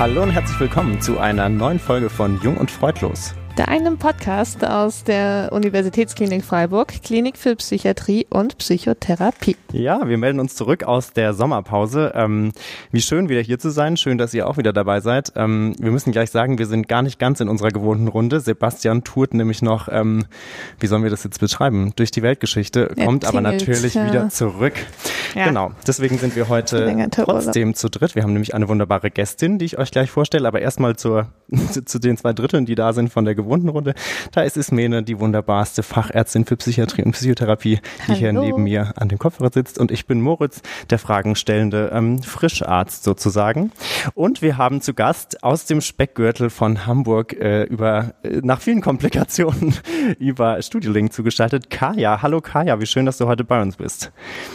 Hallo und herzlich willkommen zu einer neuen Folge von Jung und Freudlos der einen Podcast aus der Universitätsklinik Freiburg, Klinik für Psychiatrie und Psychotherapie. Ja, wir melden uns zurück aus der Sommerpause. Ähm, wie schön wieder hier zu sein. Schön, dass ihr auch wieder dabei seid. Ähm, wir müssen gleich sagen, wir sind gar nicht ganz in unserer gewohnten Runde. Sebastian tourt nämlich noch, ähm, wie sollen wir das jetzt beschreiben, durch die Weltgeschichte, er kommt aber natürlich ja. wieder zurück. Ja. Genau, deswegen sind wir heute trotzdem zu dritt. Wir haben nämlich eine wunderbare Gästin, die ich euch gleich vorstelle, aber erstmal zur, zu den zwei Dritteln, die da sind von der gewohnten Runde. Da ist Ismene, die wunderbarste Fachärztin für Psychiatrie und Psychotherapie, die Hallo. hier neben mir an dem Kopfhörer sitzt. Und ich bin Moritz, der fragenstellende ähm, Frischarzt sozusagen. Und wir haben zu Gast aus dem Speckgürtel von Hamburg äh, über äh, nach vielen Komplikationen über Studiolink zugeschaltet. Kaya, hallo Kaya, wie schön, dass du heute bei uns bist.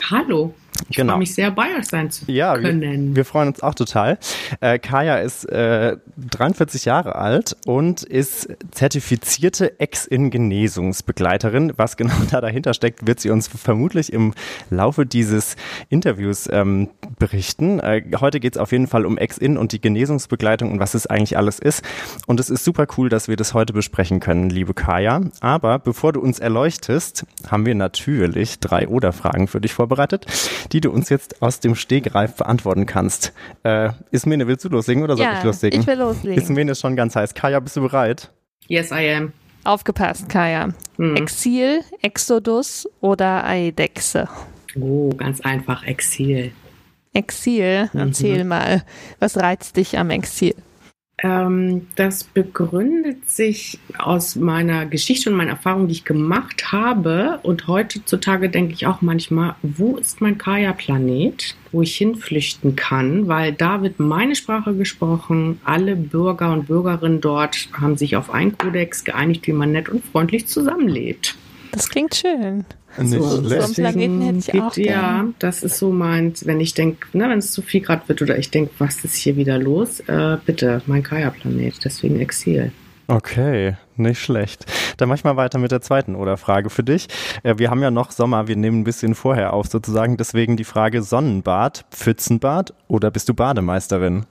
Hallo. Ich genau. freue mich sehr, bei euch sein zu ja, können. Wir, wir freuen uns auch total. Äh, Kaya ist äh, 43 Jahre alt und ist zertifizierte Ex-In-Genesungsbegleiterin. Was genau da dahinter steckt, wird sie uns vermutlich im Laufe dieses Interviews ähm, berichten. Äh, heute geht es auf jeden Fall um Ex-In und die Genesungsbegleitung und was es eigentlich alles ist. Und es ist super cool, dass wir das heute besprechen können, liebe Kaya. Aber bevor du uns erleuchtest, haben wir natürlich drei Oder-Fragen für dich vorbereitet die du uns jetzt aus dem Stegreif beantworten kannst. Äh, Ismene, willst du loslegen oder soll ja, ich loslegen? ich will loslegen. Ismene ist schon ganz heiß. Kaya, bist du bereit? Yes, I am. Aufgepasst, Kaya. Hm. Exil, Exodus oder Eidechse? Oh, ganz einfach, Exil. Exil, mhm. erzähl mal. Was reizt dich am Exil? Ähm, das begründet sich aus meiner Geschichte und meiner Erfahrung, die ich gemacht habe. Und heutzutage denke ich auch manchmal, wo ist mein Kaya-Planet, wo ich hinflüchten kann? Weil da wird meine Sprache gesprochen. Alle Bürger und Bürgerinnen dort haben sich auf einen Kodex geeinigt, wie man nett und freundlich zusammenlebt. Das klingt schön. Nicht so, Planeten hätte ich auch Ja, gern. das ist so meins, wenn ich denke, ne, wenn es zu viel Grad wird oder ich denke, was ist hier wieder los? Äh, bitte, mein Kaya-Planet, deswegen Exil. Okay, nicht schlecht. Dann mach ich mal weiter mit der zweiten oder Frage für dich. Äh, wir haben ja noch Sommer, wir nehmen ein bisschen vorher auf sozusagen, deswegen die Frage Sonnenbad, Pfützenbad oder bist du Bademeisterin?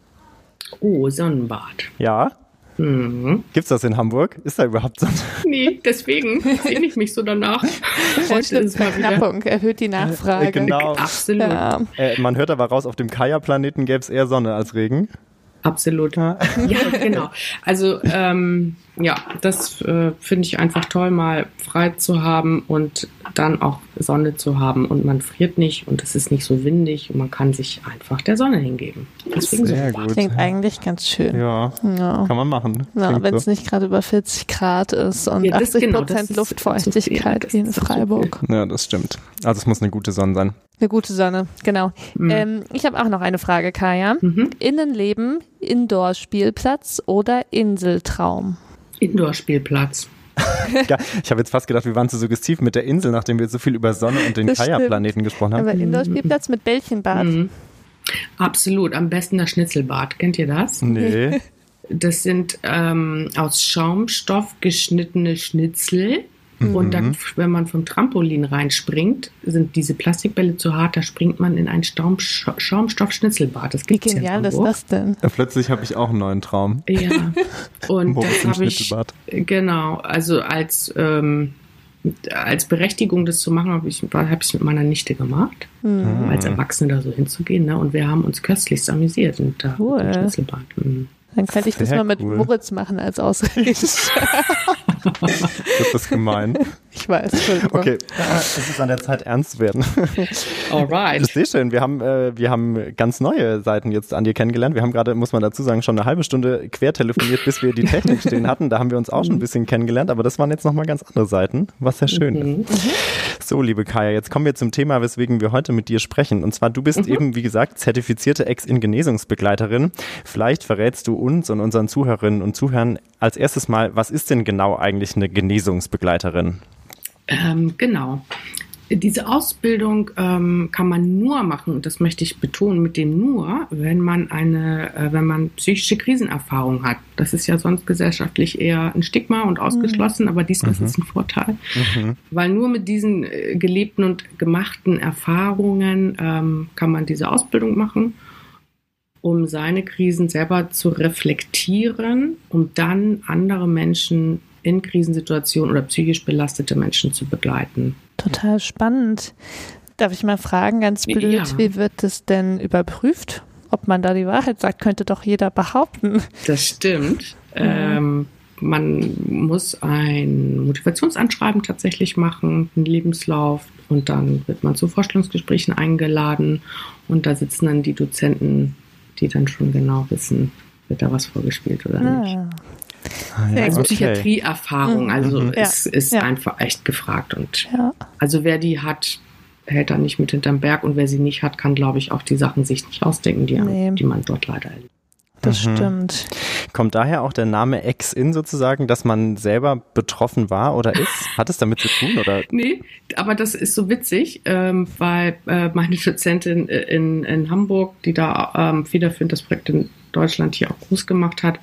Oh, Sonnenbad. Ja? Mhm. Gibt's das in Hamburg? Ist da überhaupt so? Nee, deswegen sehne ich mich so danach. Heute ist mal Knappung, erhöht die Nachfrage. Äh, genau. Absolut. Ja. Äh, man hört aber raus, auf dem Kaya-Planeten gäbe es eher Sonne als Regen. Absolut. Ja, genau. Also ähm, ja, das äh, finde ich einfach toll, mal frei zu haben und dann auch Sonne zu haben und man friert nicht und es ist nicht so windig und man kann sich einfach der Sonne hingeben. Deswegen Sehr so gut. Klingt eigentlich ganz schön. Ja, ja. kann man machen. Ja, wenn es so. nicht gerade über 40 Grad ist und ja, 80 genau, Prozent Luftfeuchtigkeit wie in Freiburg. Ja, das stimmt. Also es muss eine gute Sonne sein. Eine gute Sonne, genau. Mhm. Ähm, ich habe auch noch eine Frage, Kaya. Mhm. Innenleben, Indoor-Spielplatz oder Inseltraum? Indoor-Spielplatz. ja, ich habe jetzt fast gedacht, wir waren zu suggestiv mit der Insel, nachdem wir so viel über Sonne und den Kaya-Planeten gesprochen haben. Aber Indoor-Spielplatz mit Bällchenbad. Mhm. Absolut, am besten das Schnitzelbad. Kennt ihr das? Nee. Das sind ähm, aus Schaumstoff geschnittene Schnitzel Mhm. Und dann, wenn man vom Trampolin reinspringt, sind diese Plastikbälle zu hart, da springt man in ein Staum Schaumstoff-Schnitzelbad. Wie genial ist das denn? Ja, plötzlich habe ich auch einen neuen Traum. Ja. Und das habe ich. Genau, also als. Ähm, als Berechtigung, das zu machen, habe ich es hab mit meiner Nichte gemacht, mhm. als Erwachsene da so hinzugehen. Ne? Und wir haben uns köstlichst amüsiert und da cool. im Schnitzelbad. Mhm. Dann könnte ich das mal mit cool. Moritz machen als Ausrede. das ist gemein. Ich weiß. Okay, es ist an der Zeit, ernst zu werden. Alright. Das ist schön. Wir haben, äh, wir haben ganz neue Seiten jetzt an dir kennengelernt. Wir haben gerade, muss man dazu sagen, schon eine halbe Stunde quer telefoniert, bis wir die Technik stehen hatten. Da haben wir uns auch schon ein bisschen kennengelernt, aber das waren jetzt nochmal ganz andere Seiten, was sehr schön mhm. ist. So, liebe Kaya, jetzt kommen wir zum Thema, weswegen wir heute mit dir sprechen. Und zwar, du bist mhm. eben, wie gesagt, zertifizierte Ex-In-Genesungsbegleiterin. Vielleicht verrätst du uns und unseren Zuhörerinnen und Zuhörern als erstes mal, was ist denn genau eigentlich eine Genesungsbegleiterin? Ähm, genau. Diese Ausbildung ähm, kann man nur machen, und das möchte ich betonen, mit dem nur, wenn man eine, äh, wenn man psychische Krisenerfahrung hat. Das ist ja sonst gesellschaftlich eher ein Stigma und ausgeschlossen, mhm. aber diesmal mhm. ist es ein Vorteil. Mhm. Weil nur mit diesen äh, gelebten und gemachten Erfahrungen ähm, kann man diese Ausbildung machen. um seine Krisen selber zu reflektieren, um dann andere Menschen in Krisensituationen oder psychisch belastete Menschen zu begleiten. Total spannend. Darf ich mal fragen, ganz blöd, ja. wie wird es denn überprüft? Ob man da die Wahrheit sagt, könnte doch jeder behaupten. Das stimmt. Mhm. Ähm, man muss ein Motivationsanschreiben tatsächlich machen, einen Lebenslauf und dann wird man zu Vorstellungsgesprächen eingeladen und da sitzen dann die Dozenten, die dann schon genau wissen, wird da was vorgespielt oder ah. nicht. Ah, ja, also okay. Psychiatrieerfahrung, also mhm. ist, ist ja. einfach echt gefragt. Und ja. also wer die hat, hält da nicht mit hinterm Berg und wer sie nicht hat, kann, glaube ich, auch die Sachen sich nicht ausdenken, die, nee. die man dort leider erlebt. Das mhm. stimmt. Kommt daher auch der Name Ex-In sozusagen, dass man selber betroffen war oder ist? Hat es damit zu tun? Oder? Nee, aber das ist so witzig, ähm, weil äh, meine Dozentin in, in Hamburg, die da ähm, federführend das Projekt in Deutschland hier auch groß gemacht hat,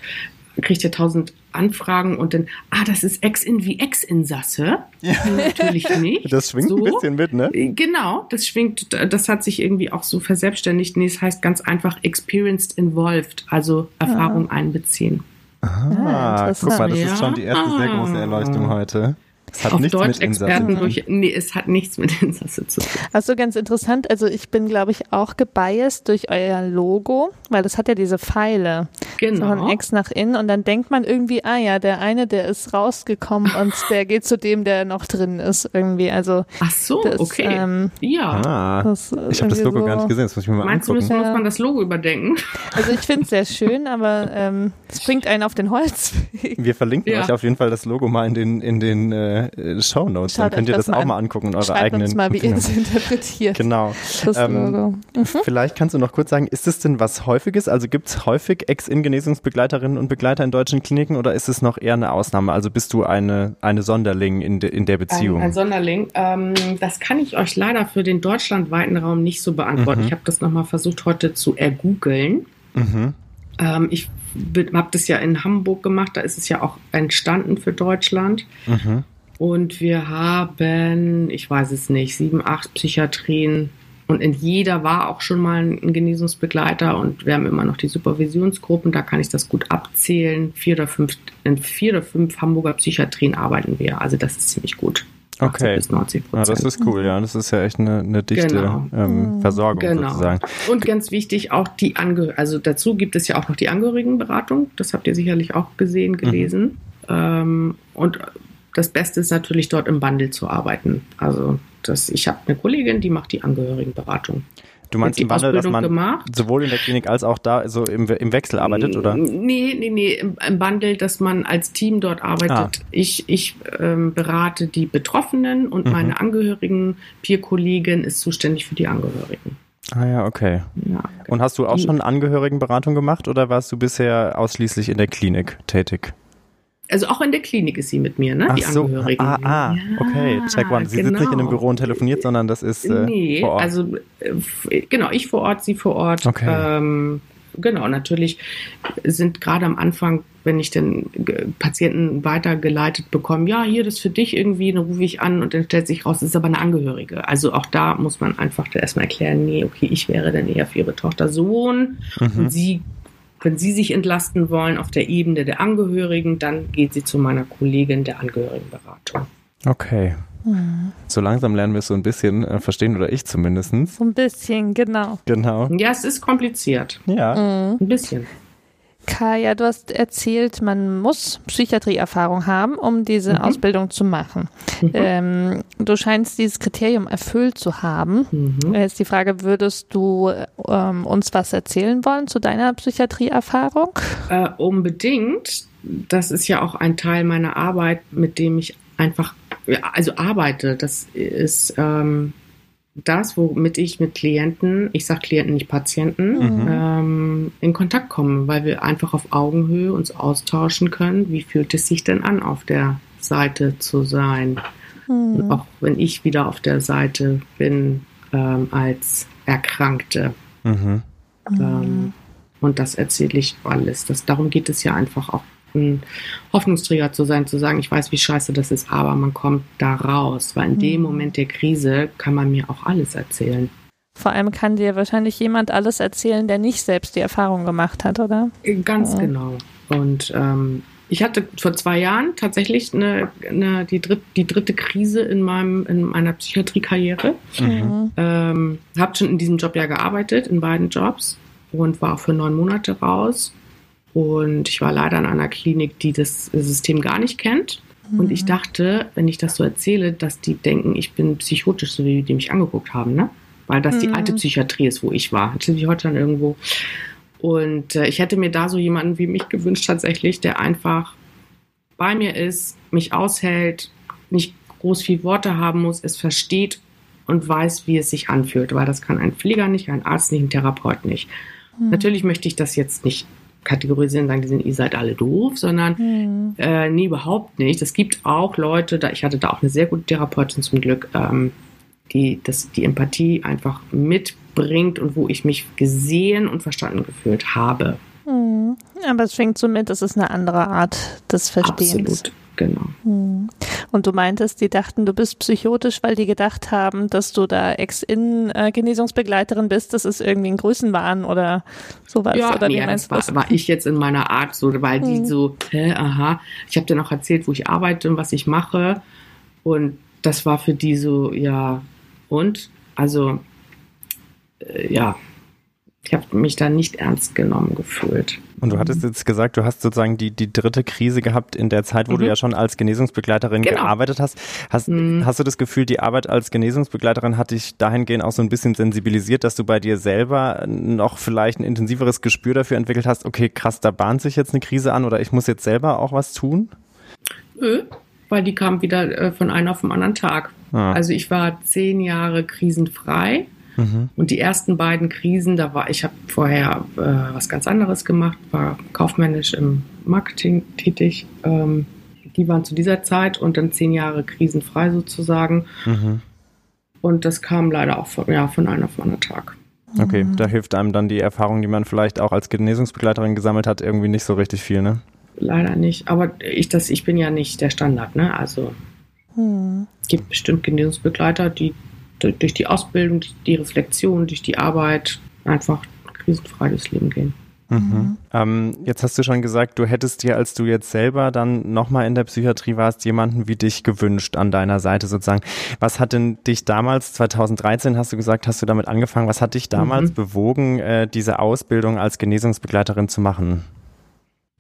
kriegt er tausend Anfragen und dann, ah, das ist Ex-In wie Ex-Insasse. Ja. Natürlich nicht. Das schwingt so. ein bisschen mit, ne? Genau, das schwingt, das hat sich irgendwie auch so verselbstständigt. Nee, es heißt ganz einfach Experienced Involved, also Erfahrung ah. einbeziehen. Ah, ah guck mal, das ist schon die erste sehr große Erleuchtung heute. Es hat Auf nichts Deutsch mit Experten durch. Nee, es hat nichts mit Insasse zu tun. Also ganz interessant. Also ich bin, glaube ich, auch gebiased durch euer Logo, weil das hat ja diese Pfeile. Genau. So von Ex nach in und dann denkt man irgendwie, ah ja, der eine, der ist rausgekommen und der geht zu dem, der noch drin ist irgendwie. Also. Ach so, das, okay. Ähm, ja. Ah, das ich habe das Logo so gar nicht gesehen. Das muss ich mir mal Meinst angucken. du, muss man das Logo überdenken? Also ich finde es sehr schön, aber ähm, es bringt einen auf den Holzweg. Wir verlinken ja. euch auf jeden Fall das Logo mal in den in den äh, äh, Show Notes. Dann könnt ihr das auch mal angucken in eure Schreibt eigenen. Uns mal, wie ihr es interpretiert. Genau. Ähm, mhm. Vielleicht kannst du noch kurz sagen, ist es denn was Häufiges? Also gibt es häufig Ex-In-Genesungsbegleiterinnen und Begleiter in deutschen Kliniken oder ist es noch eher eine Ausnahme? Also bist du eine, eine Sonderling in, de, in der Beziehung? Ein, ein Sonderling. Ähm, das kann ich euch leider für den deutschlandweiten Raum nicht so beantworten. Mhm. Ich habe das nochmal versucht heute zu ergoogeln. Mhm. Ähm, ich habe das ja in Hamburg gemacht, da ist es ja auch entstanden für Deutschland. Mhm. Und wir haben, ich weiß es nicht, sieben, acht Psychiatrien. Und in jeder war auch schon mal ein Genesungsbegleiter. Und wir haben immer noch die Supervisionsgruppen, da kann ich das gut abzählen. Vier oder fünf, in vier oder fünf Hamburger Psychiatrien arbeiten wir. Also das ist ziemlich gut. Okay. Bis 90 Ja, das ist cool, ja. Das ist ja echt eine, eine dichte genau. ähm, mhm. Versorgung genau. sozusagen. Und ganz wichtig, auch die Angehörigen, also dazu gibt es ja auch noch die Angehörigenberatung. Das habt ihr sicherlich auch gesehen, gelesen. Mhm. Ähm, und das Beste ist natürlich dort im Bundle zu arbeiten. Also das, ich habe eine Kollegin, die macht die Angehörigenberatung. Du meinst im Bundle, dass man gemacht. sowohl in der Klinik als auch da so im, im Wechsel arbeitet, oder? Nee, nee, nee, im, im Bundle, dass man als Team dort arbeitet. Ah. Ich, ich ähm, berate die Betroffenen und mhm. meine Angehörigen. Peer-Kollegin ist zuständig für die Angehörigen. Ah ja, okay. Ja, und hast du auch schon Angehörigenberatung gemacht oder warst du bisher ausschließlich in der Klinik tätig? Also auch in der Klinik ist sie mit mir, ne? Ach die so. Angehörigen. Ah, ah, ja, okay. Check one. Sie genau. sitzt nicht in einem Büro und telefoniert, sondern das ist äh, nee, vor Ort. also äh, genau, ich vor Ort, sie vor Ort. Okay. Ähm, genau, natürlich sind gerade am Anfang, wenn ich den Patienten weitergeleitet bekomme, ja, hier, das ist für dich irgendwie, dann rufe ich an und dann stellt sich raus, das ist aber eine Angehörige. Also auch da muss man einfach erstmal erklären, nee, okay, ich wäre dann eher für ihre Tochter Sohn mhm. und sie wenn Sie sich entlasten wollen auf der Ebene der Angehörigen, dann geht sie zu meiner Kollegin der Angehörigenberatung. Okay. So langsam lernen wir es so ein bisschen äh, verstehen, oder ich zumindest. So ein bisschen, genau. Genau. Ja, es ist kompliziert. Ja. Mhm. Ein bisschen. Kaya, du hast erzählt, man muss Psychiatrieerfahrung haben, um diese mhm. Ausbildung zu machen. Mhm. Ähm, du scheinst dieses Kriterium erfüllt zu haben. Mhm. Jetzt die Frage, würdest du ähm, uns was erzählen wollen zu deiner Psychiatrieerfahrung? Äh, unbedingt. Das ist ja auch ein Teil meiner Arbeit, mit dem ich einfach, also arbeite. Das ist ähm, das, womit ich mit Klienten, ich sage Klienten, nicht Patienten, mhm. ähm, in Kontakt komme, weil wir einfach auf Augenhöhe uns austauschen können. Wie fühlt es sich denn an, auf der Seite zu sein? Mhm. Und auch wenn ich wieder auf der Seite bin ähm, als Erkrankte. Mhm. Ähm, und das erzähle ich alles. Das, darum geht es ja einfach auch ein Hoffnungsträger zu sein, zu sagen, ich weiß, wie scheiße das ist, aber man kommt da raus, weil in mhm. dem Moment der Krise kann man mir auch alles erzählen. Vor allem kann dir wahrscheinlich jemand alles erzählen, der nicht selbst die Erfahrung gemacht hat, oder? Ganz ja. genau. Und ähm, ich hatte vor zwei Jahren tatsächlich eine, eine, die, dritt, die dritte Krise in, meinem, in meiner Psychiatriekarriere. Mhm. Ähm, habe schon in diesem Job ja gearbeitet, in beiden Jobs und war auch für neun Monate raus. Und ich war leider in einer Klinik, die das System gar nicht kennt. Mhm. Und ich dachte, wenn ich das so erzähle, dass die denken, ich bin psychotisch, so wie die mich angeguckt haben, ne? Weil das mhm. die alte Psychiatrie ist, wo ich war. Jetzt sind ich heute dann irgendwo. Und äh, ich hätte mir da so jemanden wie mich gewünscht, tatsächlich, der einfach bei mir ist, mich aushält, nicht groß viel Worte haben muss, es versteht und weiß, wie es sich anfühlt. Weil das kann ein Pfleger nicht, ein Arzt nicht, ein Therapeut nicht. Mhm. Natürlich möchte ich das jetzt nicht kategorisieren, sagen, die sind, ihr seid alle doof, sondern mhm. äh, nee, überhaupt nicht. Es gibt auch Leute, da ich hatte da auch eine sehr gute Therapeutin zum Glück, ähm, die das, die Empathie einfach mitbringt und wo ich mich gesehen und verstanden gefühlt habe. Mhm. Aber es schwingt so mit, es ist eine andere Art des Verstehens. Absolut, genau. Mhm. Und du meintest, die dachten, du bist psychotisch, weil die gedacht haben, dass du da Ex-In-Genesungsbegleiterin bist. Das ist irgendwie ein Größenwahn oder sowas. Ja, oder nee, das war, war, ich jetzt in meiner Art so, weil die mhm. so, hä, aha. Ich habe dir noch erzählt, wo ich arbeite und was ich mache. Und das war für die so, ja, und? Also, äh, ja, ich habe mich da nicht ernst genommen gefühlt. Und du hattest jetzt gesagt, du hast sozusagen die, die dritte Krise gehabt in der Zeit, wo mhm. du ja schon als Genesungsbegleiterin genau. gearbeitet hast. Hast, mhm. hast du das Gefühl, die Arbeit als Genesungsbegleiterin hat dich dahingehend auch so ein bisschen sensibilisiert, dass du bei dir selber noch vielleicht ein intensiveres Gespür dafür entwickelt hast, okay, krass, da bahnt sich jetzt eine Krise an oder ich muss jetzt selber auch was tun? Nö, weil die kam wieder äh, von einem auf den anderen Tag. Ah. Also ich war zehn Jahre krisenfrei Mhm. Und die ersten beiden Krisen, da war ich habe vorher äh, was ganz anderes gemacht, war kaufmännisch im Marketing tätig. Ähm, die waren zu dieser Zeit und dann zehn Jahre krisenfrei sozusagen. Mhm. Und das kam leider auch von, ja, von einem auf einen Tag. Okay, mhm. da hilft einem dann die Erfahrung, die man vielleicht auch als Genesungsbegleiterin gesammelt hat, irgendwie nicht so richtig viel, ne? Leider nicht. Aber ich, das, ich bin ja nicht der Standard, ne? Also mhm. es gibt bestimmt Genesungsbegleiter, die durch die Ausbildung, die Reflexion, durch die Arbeit einfach krisenfrei durchs Leben gehen. Mhm. Ähm, jetzt hast du schon gesagt, du hättest dir, als du jetzt selber dann nochmal in der Psychiatrie warst, jemanden wie dich gewünscht an deiner Seite sozusagen. Was hat denn dich damals, 2013 hast du gesagt, hast du damit angefangen, was hat dich damals mhm. bewogen, äh, diese Ausbildung als Genesungsbegleiterin zu machen?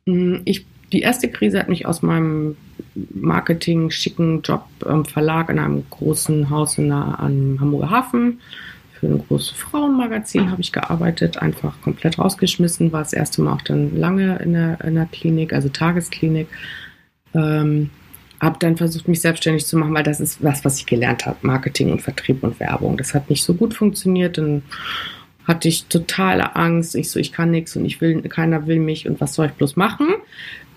Mm, ich die erste Krise hat mich aus meinem Marketing schicken Job im Verlag in einem großen Haus in der, am Hamburger Hafen für ein großes Frauenmagazin habe ich gearbeitet, einfach komplett rausgeschmissen, war das erste Mal auch dann lange in der, in der Klinik, also Tagesklinik. Ähm, habe dann versucht, mich selbstständig zu machen, weil das ist was, was ich gelernt habe, Marketing und Vertrieb und Werbung. Das hat nicht so gut funktioniert, dann hatte ich totale Angst. Ich so, ich kann nichts und ich will, keiner will mich und was soll ich bloß machen?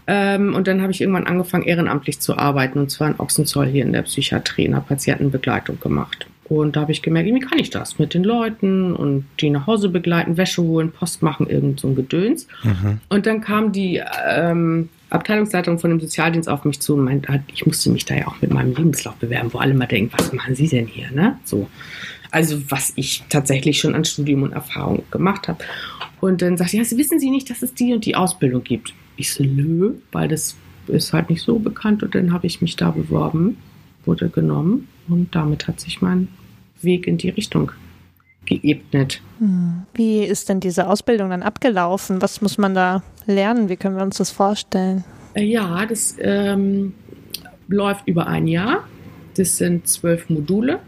Ähm, und dann habe ich irgendwann angefangen, ehrenamtlich zu arbeiten, und zwar in Ochsenzoll hier in der Psychiatrie, in der Patientenbegleitung gemacht. Und da habe ich gemerkt, wie kann ich das mit den Leuten und die nach Hause begleiten, Wäsche holen, Post machen, irgend so ein Gedöns. Mhm. Und dann kam die ähm, Abteilungsleitung von dem Sozialdienst auf mich zu und meinte, ich musste mich da ja auch mit meinem Lebenslauf bewerben, wo alle mal denken, was machen Sie denn hier, ne? So. Also was ich tatsächlich schon an Studium und Erfahrung gemacht habe. Und dann sagte ich, ja, wissen Sie nicht, dass es die und die Ausbildung gibt? Ich so, nö, weil das ist halt nicht so bekannt. Und dann habe ich mich da beworben, wurde genommen und damit hat sich mein Weg in die Richtung geebnet. Hm. Wie ist denn diese Ausbildung dann abgelaufen? Was muss man da lernen? Wie können wir uns das vorstellen? Äh, ja, das ähm, läuft über ein Jahr. Das sind zwölf Module,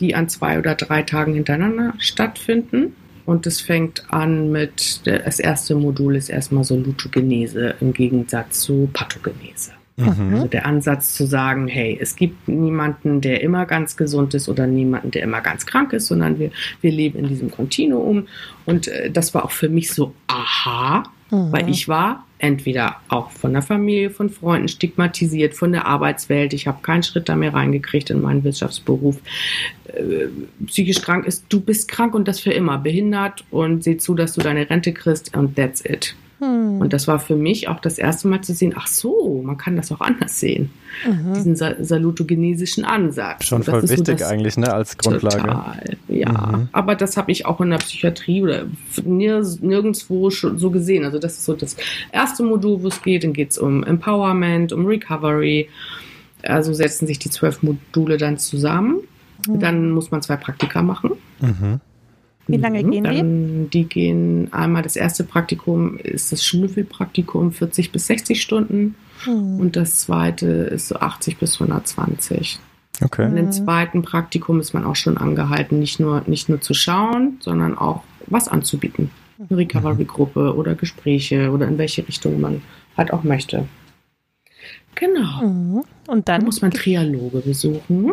die an zwei oder drei Tagen hintereinander stattfinden. Und es fängt an mit, das erste Modul ist erstmal so Lutogenese im Gegensatz zu Pathogenese. Mhm. Also der Ansatz zu sagen, hey, es gibt niemanden, der immer ganz gesund ist oder niemanden, der immer ganz krank ist, sondern wir, wir leben in diesem Kontinuum. Und äh, das war auch für mich so, aha, mhm. weil ich war entweder auch von der Familie, von Freunden stigmatisiert, von der Arbeitswelt. Ich habe keinen Schritt da mehr reingekriegt in meinen Wirtschaftsberuf. Äh, psychisch krank ist, du bist krank und das für immer, behindert und sieh zu, dass du deine Rente kriegst und that's it. Hm. Und das war für mich auch das erste Mal zu sehen, ach so, man kann das auch anders sehen. Mhm. Diesen salutogenesischen Ansatz. Schon voll wichtig so eigentlich, ne, als Grundlage. Total, ja. Mhm. Aber das habe ich auch in der Psychiatrie oder nirgendwo schon so gesehen. Also das ist so das erste Modul, wo es geht. Dann geht es um Empowerment, um Recovery. Also setzen sich die zwölf Module dann zusammen. Mhm. Dann muss man zwei Praktika machen. Mhm. Wie lange mhm. gehen Dann, die? Die gehen einmal, das erste Praktikum ist das Schnüffelpraktikum, 40 bis 60 Stunden. Mhm. Und das zweite ist so 80 bis 120. Okay. Und im zweiten Praktikum ist man auch schon angehalten, nicht nur, nicht nur zu schauen, sondern auch was anzubieten. Eine Recovery-Gruppe oder Gespräche oder in welche Richtung man halt auch möchte. Genau. Mhm. Und dann, dann muss man Trialoge besuchen.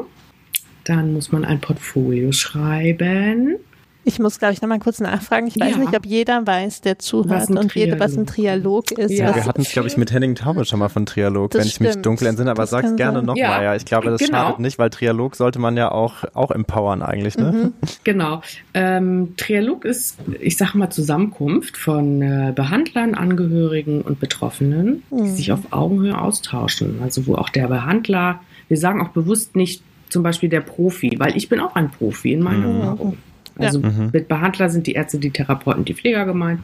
Dann muss man ein Portfolio schreiben. Ich muss, glaube ich, nochmal kurz nachfragen. Ich weiß ja. nicht, ob jeder weiß, der zuhört und jeder, was ein Trialog ist. Ja, wir hatten es, glaube ich, mit Henning Taube schon mal von Trialog, das wenn ich mich dunkel entsinne, aber sag's gerne nochmal. Ja. ja, ich glaube, das genau. schadet nicht, weil Trialog sollte man ja auch, auch empowern eigentlich. Ne? Mhm. Genau. Ähm, Trialog ist, ich sage mal, Zusammenkunft von äh, Behandlern, Angehörigen und Betroffenen, mhm. die sich auf Augenhöhe austauschen. Also wo auch der Behandler, wir sagen auch bewusst nicht zum Beispiel der Profi, weil ich bin auch ein Profi in meiner mhm. Also ja. Mhm. mit Behandler sind die Ärzte, die Therapeuten, die Pfleger gemeint.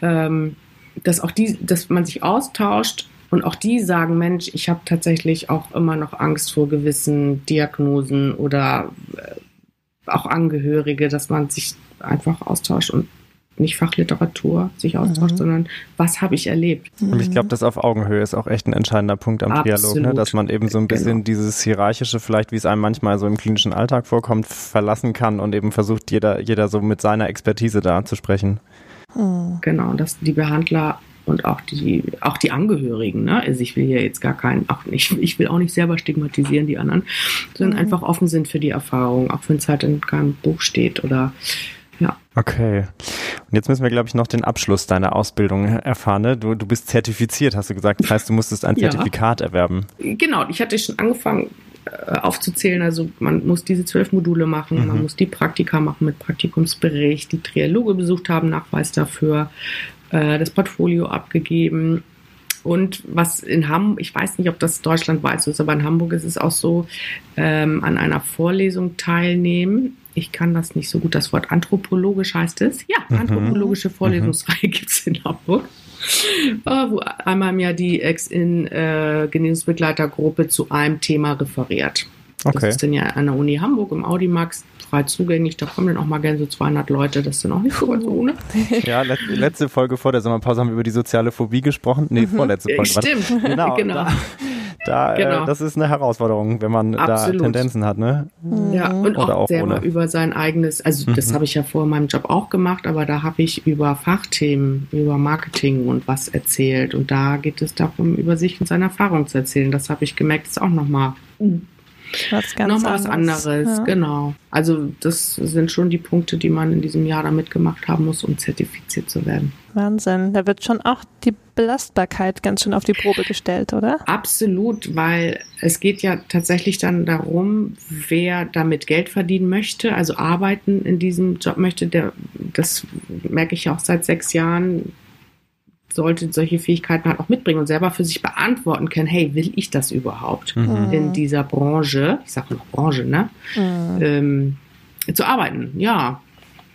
Ähm, dass auch die, dass man sich austauscht und auch die sagen, Mensch, ich habe tatsächlich auch immer noch Angst vor gewissen Diagnosen oder äh, auch Angehörige, dass man sich einfach austauscht und nicht Fachliteratur sich austauscht, mhm. sondern was habe ich erlebt. Und ich glaube, das auf Augenhöhe ist auch echt ein entscheidender Punkt am Absolut. Dialog, ne? dass man eben so ein bisschen genau. dieses hierarchische, vielleicht wie es einem manchmal so im klinischen Alltag vorkommt, verlassen kann und eben versucht, jeder, jeder so mit seiner Expertise da zu sprechen. Mhm. Genau, dass die Behandler und auch die, auch die Angehörigen, ne? Also ich will hier jetzt gar keinen, auch nicht, ich will auch nicht selber stigmatisieren, die anderen, sondern mhm. einfach offen sind für die Erfahrung, auch wenn es halt in keinem Buch steht oder ja. Okay. Und jetzt müssen wir, glaube ich, noch den Abschluss deiner Ausbildung erfahren. Ne? Du, du bist zertifiziert, hast du gesagt. Das heißt, du musstest ein Zertifikat ja. erwerben. Genau, ich hatte schon angefangen äh, aufzuzählen. Also man muss diese zwölf Module machen, mhm. man muss die Praktika machen mit Praktikumsbericht, die Trialoge besucht haben, Nachweis dafür, äh, das Portfolio abgegeben. Und was in Hamburg, ich weiß nicht, ob das deutschlandweit so ist, aber in Hamburg ist es auch so, ähm, an einer Vorlesung teilnehmen ich kann das nicht so gut, das Wort anthropologisch heißt es. Ja, mhm. anthropologische mhm. Vorlesungsreihe mhm. gibt es in Hamburg. Äh, wo einmal im Jahr die Ex-in-Genehmigungsbegleitergruppe äh, zu einem Thema referiert. Okay. Das ist dann ja an der Uni Hamburg im Audimax frei zugänglich. Da kommen dann auch mal gerne so 200 Leute. Das ist dann auch nicht so ganz ohne. Ja, letzte Folge vor der Sommerpause haben wir über die soziale Phobie gesprochen. Nee, mhm. vorletzte Folge. Stimmt. Genau. genau. Da, da, äh, genau. Äh, das ist eine Herausforderung, wenn man Absolut. da Tendenzen hat, ne? Ja, und Oder auch, auch selber ohne. über sein eigenes, also mhm. das habe ich ja vor meinem Job auch gemacht, aber da habe ich über Fachthemen, über Marketing und was erzählt. Und da geht es darum, über sich und seine Erfahrung zu erzählen. Das habe ich gemerkt, ist auch nochmal was ganz Nochmal was anderes, ja. genau. Also das sind schon die Punkte, die man in diesem Jahr da mitgemacht haben muss, um zertifiziert zu werden. Wahnsinn. Da wird schon auch die Belastbarkeit ganz schön auf die Probe gestellt, oder? Absolut, weil es geht ja tatsächlich dann darum, wer damit Geld verdienen möchte, also arbeiten in diesem Job möchte, der, das merke ich ja auch seit sechs Jahren, sollte solche Fähigkeiten halt auch mitbringen und selber für sich beantworten können, hey, will ich das überhaupt mhm. in dieser Branche, ich sage noch Branche, ne, mhm. ähm, zu arbeiten? Ja,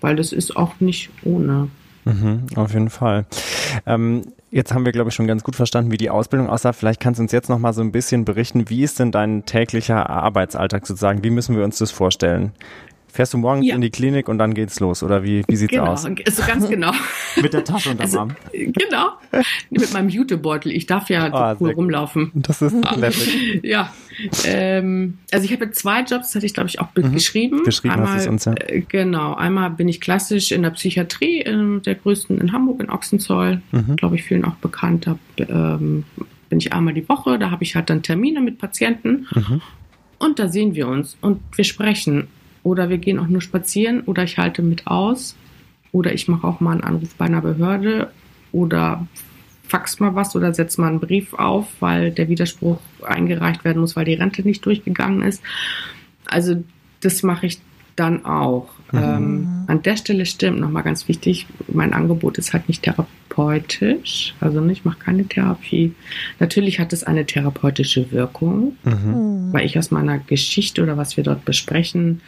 weil das ist auch nicht ohne. Mhm, auf jeden Fall. Ähm, jetzt haben wir, glaube ich, schon ganz gut verstanden, wie die Ausbildung aussah. Vielleicht kannst du uns jetzt noch mal so ein bisschen berichten, wie ist denn dein täglicher Arbeitsalltag sozusagen? Wie müssen wir uns das vorstellen? Fährst du morgens ja. in die Klinik und dann geht's los? Oder wie, wie sieht's genau, aus? Also ganz genau. Mit der Tasche unterm also, Arm. Genau. Mit meinem Jutebeutel. Ich darf ja oh, cool rumlaufen. Das ist lässig. ja. Ähm, also ich habe zwei Jobs, das hatte ich glaube ich auch mhm. geschrieben. Geschrieben einmal, hast du uns, ja. Äh, genau. Einmal bin ich klassisch in der Psychiatrie, in der größten in Hamburg, in Ochsenzoll. Mhm. Glaube ich vielen auch bekannt. Da ähm, bin ich einmal die Woche. Da habe ich halt dann Termine mit Patienten. Mhm. Und da sehen wir uns und wir sprechen. Oder wir gehen auch nur spazieren oder ich halte mit aus. Oder ich mache auch mal einen Anruf bei einer Behörde oder fax mal was oder setze mal einen Brief auf, weil der Widerspruch eingereicht werden muss, weil die Rente nicht durchgegangen ist. Also das mache ich dann auch. Mhm. Ähm, an der Stelle stimmt nochmal ganz wichtig, mein Angebot ist halt nicht therapeutisch, also ich mache keine Therapie. Natürlich hat es eine therapeutische Wirkung, mhm. weil ich aus meiner Geschichte oder was wir dort besprechen,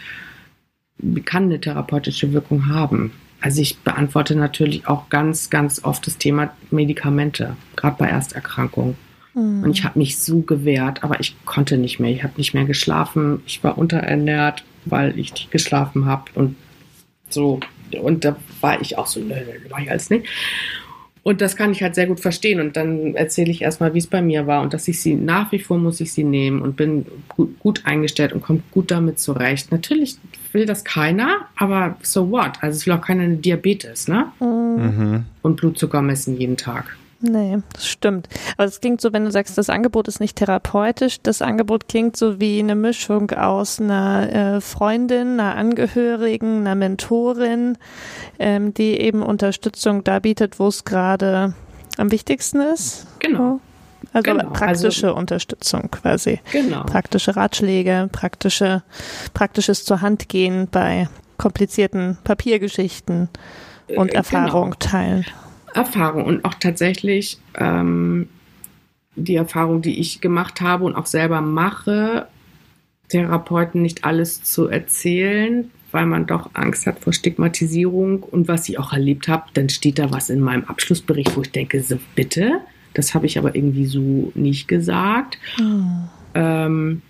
kann eine therapeutische Wirkung haben. Also ich beantworte natürlich auch ganz, ganz oft das Thema Medikamente, gerade bei Ersterkrankungen. Mhm. Und ich habe mich so gewehrt, aber ich konnte nicht mehr. Ich habe nicht mehr geschlafen. Ich war unterernährt, weil ich nicht geschlafen habe. Und so. Und da war ich auch so, nö, mach ich alles nicht. Und das kann ich halt sehr gut verstehen. Und dann erzähle ich erstmal, wie es bei mir war und dass ich sie nach wie vor muss ich sie nehmen und bin gut, gut eingestellt und komme gut damit zurecht. Natürlich will das keiner, aber so what? Also es will auch keiner eine Diabetes, ne? Mhm. Und Blutzucker messen jeden Tag. Nee, das stimmt. Aber es klingt so, wenn du sagst, das Angebot ist nicht therapeutisch, das Angebot klingt so wie eine Mischung aus einer äh, Freundin, einer Angehörigen, einer Mentorin, ähm, die eben Unterstützung da bietet, wo es gerade am wichtigsten ist. Genau. Also genau. praktische also, Unterstützung quasi. Genau. Praktische Ratschläge, praktische, praktisches zur Hand gehen bei komplizierten Papiergeschichten und äh, Erfahrung genau. teilen. Erfahrung und auch tatsächlich ähm, die Erfahrung, die ich gemacht habe und auch selber mache, Therapeuten nicht alles zu erzählen, weil man doch Angst hat vor Stigmatisierung und was ich auch erlebt habe, dann steht da was in meinem Abschlussbericht, wo ich denke, so bitte, das habe ich aber irgendwie so nicht gesagt. Oh. Ähm,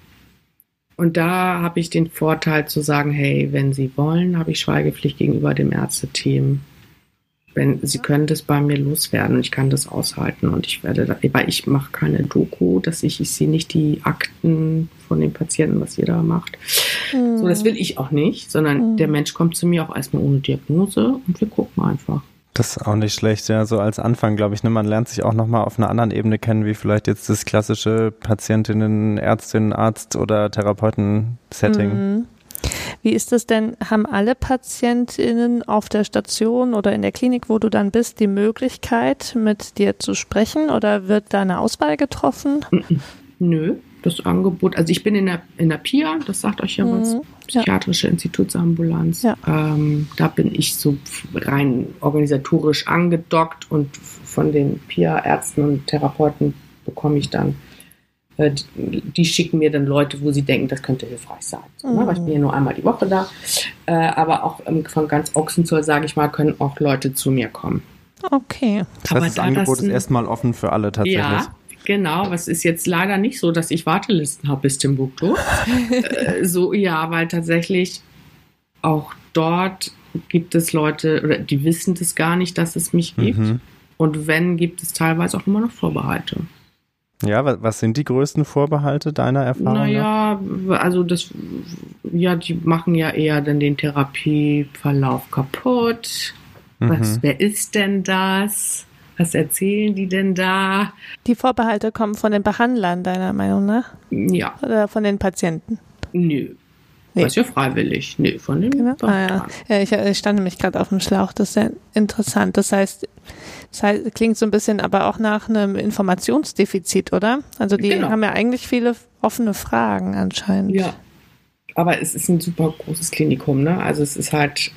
und da habe ich den Vorteil zu sagen, hey, wenn Sie wollen, habe ich Schweigepflicht gegenüber dem Ärzteteam wenn sie können das bei mir loswerden und ich kann das aushalten und ich werde da, weil ich mache keine Doku, dass ich, ich sehe nicht die Akten von den Patienten, was jeder macht. Mhm. So, das will ich auch nicht, sondern mhm. der Mensch kommt zu mir auch erstmal ohne Diagnose und wir gucken einfach. Das ist auch nicht schlecht, ja, so als Anfang, glaube ich. Ne? Man lernt sich auch nochmal auf einer anderen Ebene kennen, wie vielleicht jetzt das klassische Patientinnen, Ärztinnen, Arzt oder Therapeuten-Setting. Mhm. Wie ist es denn? Haben alle PatientInnen auf der Station oder in der Klinik, wo du dann bist, die Möglichkeit, mit dir zu sprechen oder wird da eine Auswahl getroffen? Nö, das Angebot, also ich bin in der, in der PIA, das sagt euch ja mhm. was, Psychiatrische ja. Institutsambulanz. Ja. Ähm, da bin ich so rein organisatorisch angedockt und von den PIA-Ärzten und Therapeuten bekomme ich dann äh, die, schicken mir dann Leute, wo sie denken, das könnte hilfreich sein. So, ne? Weil ich bin ja nur einmal die Woche da. Äh, aber auch ähm, von ganz Ochsenzoll, sage ich mal, können auch Leute zu mir kommen. Okay. Das, heißt, das da Angebot das ist erstmal offen für alle tatsächlich. Ja, Genau, was ist jetzt leider nicht so, dass ich Wartelisten habe bis Timbuktu. äh, so, ja, weil tatsächlich auch dort gibt es Leute, oder die wissen das gar nicht, dass es mich gibt. Mhm. Und wenn, gibt es teilweise auch immer noch Vorbehalte. Ja, was sind die größten Vorbehalte deiner Erfahrung? Naja, also das, ja, die machen ja eher dann den Therapieverlauf kaputt. Mhm. Was, wer ist denn das? Was erzählen die denn da? Die Vorbehalte kommen von den Behandlern, deiner Meinung nach? Ja. Oder von den Patienten? Nö. Nee. Das ist ja freiwillig. Nee, von dem genau. ah, ja. ja. ich, ich stand nämlich gerade auf dem Schlauch. Das ist sehr interessant. Das heißt, das heißt, klingt so ein bisschen aber auch nach einem Informationsdefizit, oder? Also die genau. haben ja eigentlich viele offene Fragen anscheinend. Ja. Aber es ist ein super großes Klinikum, ne? Also es ist halt,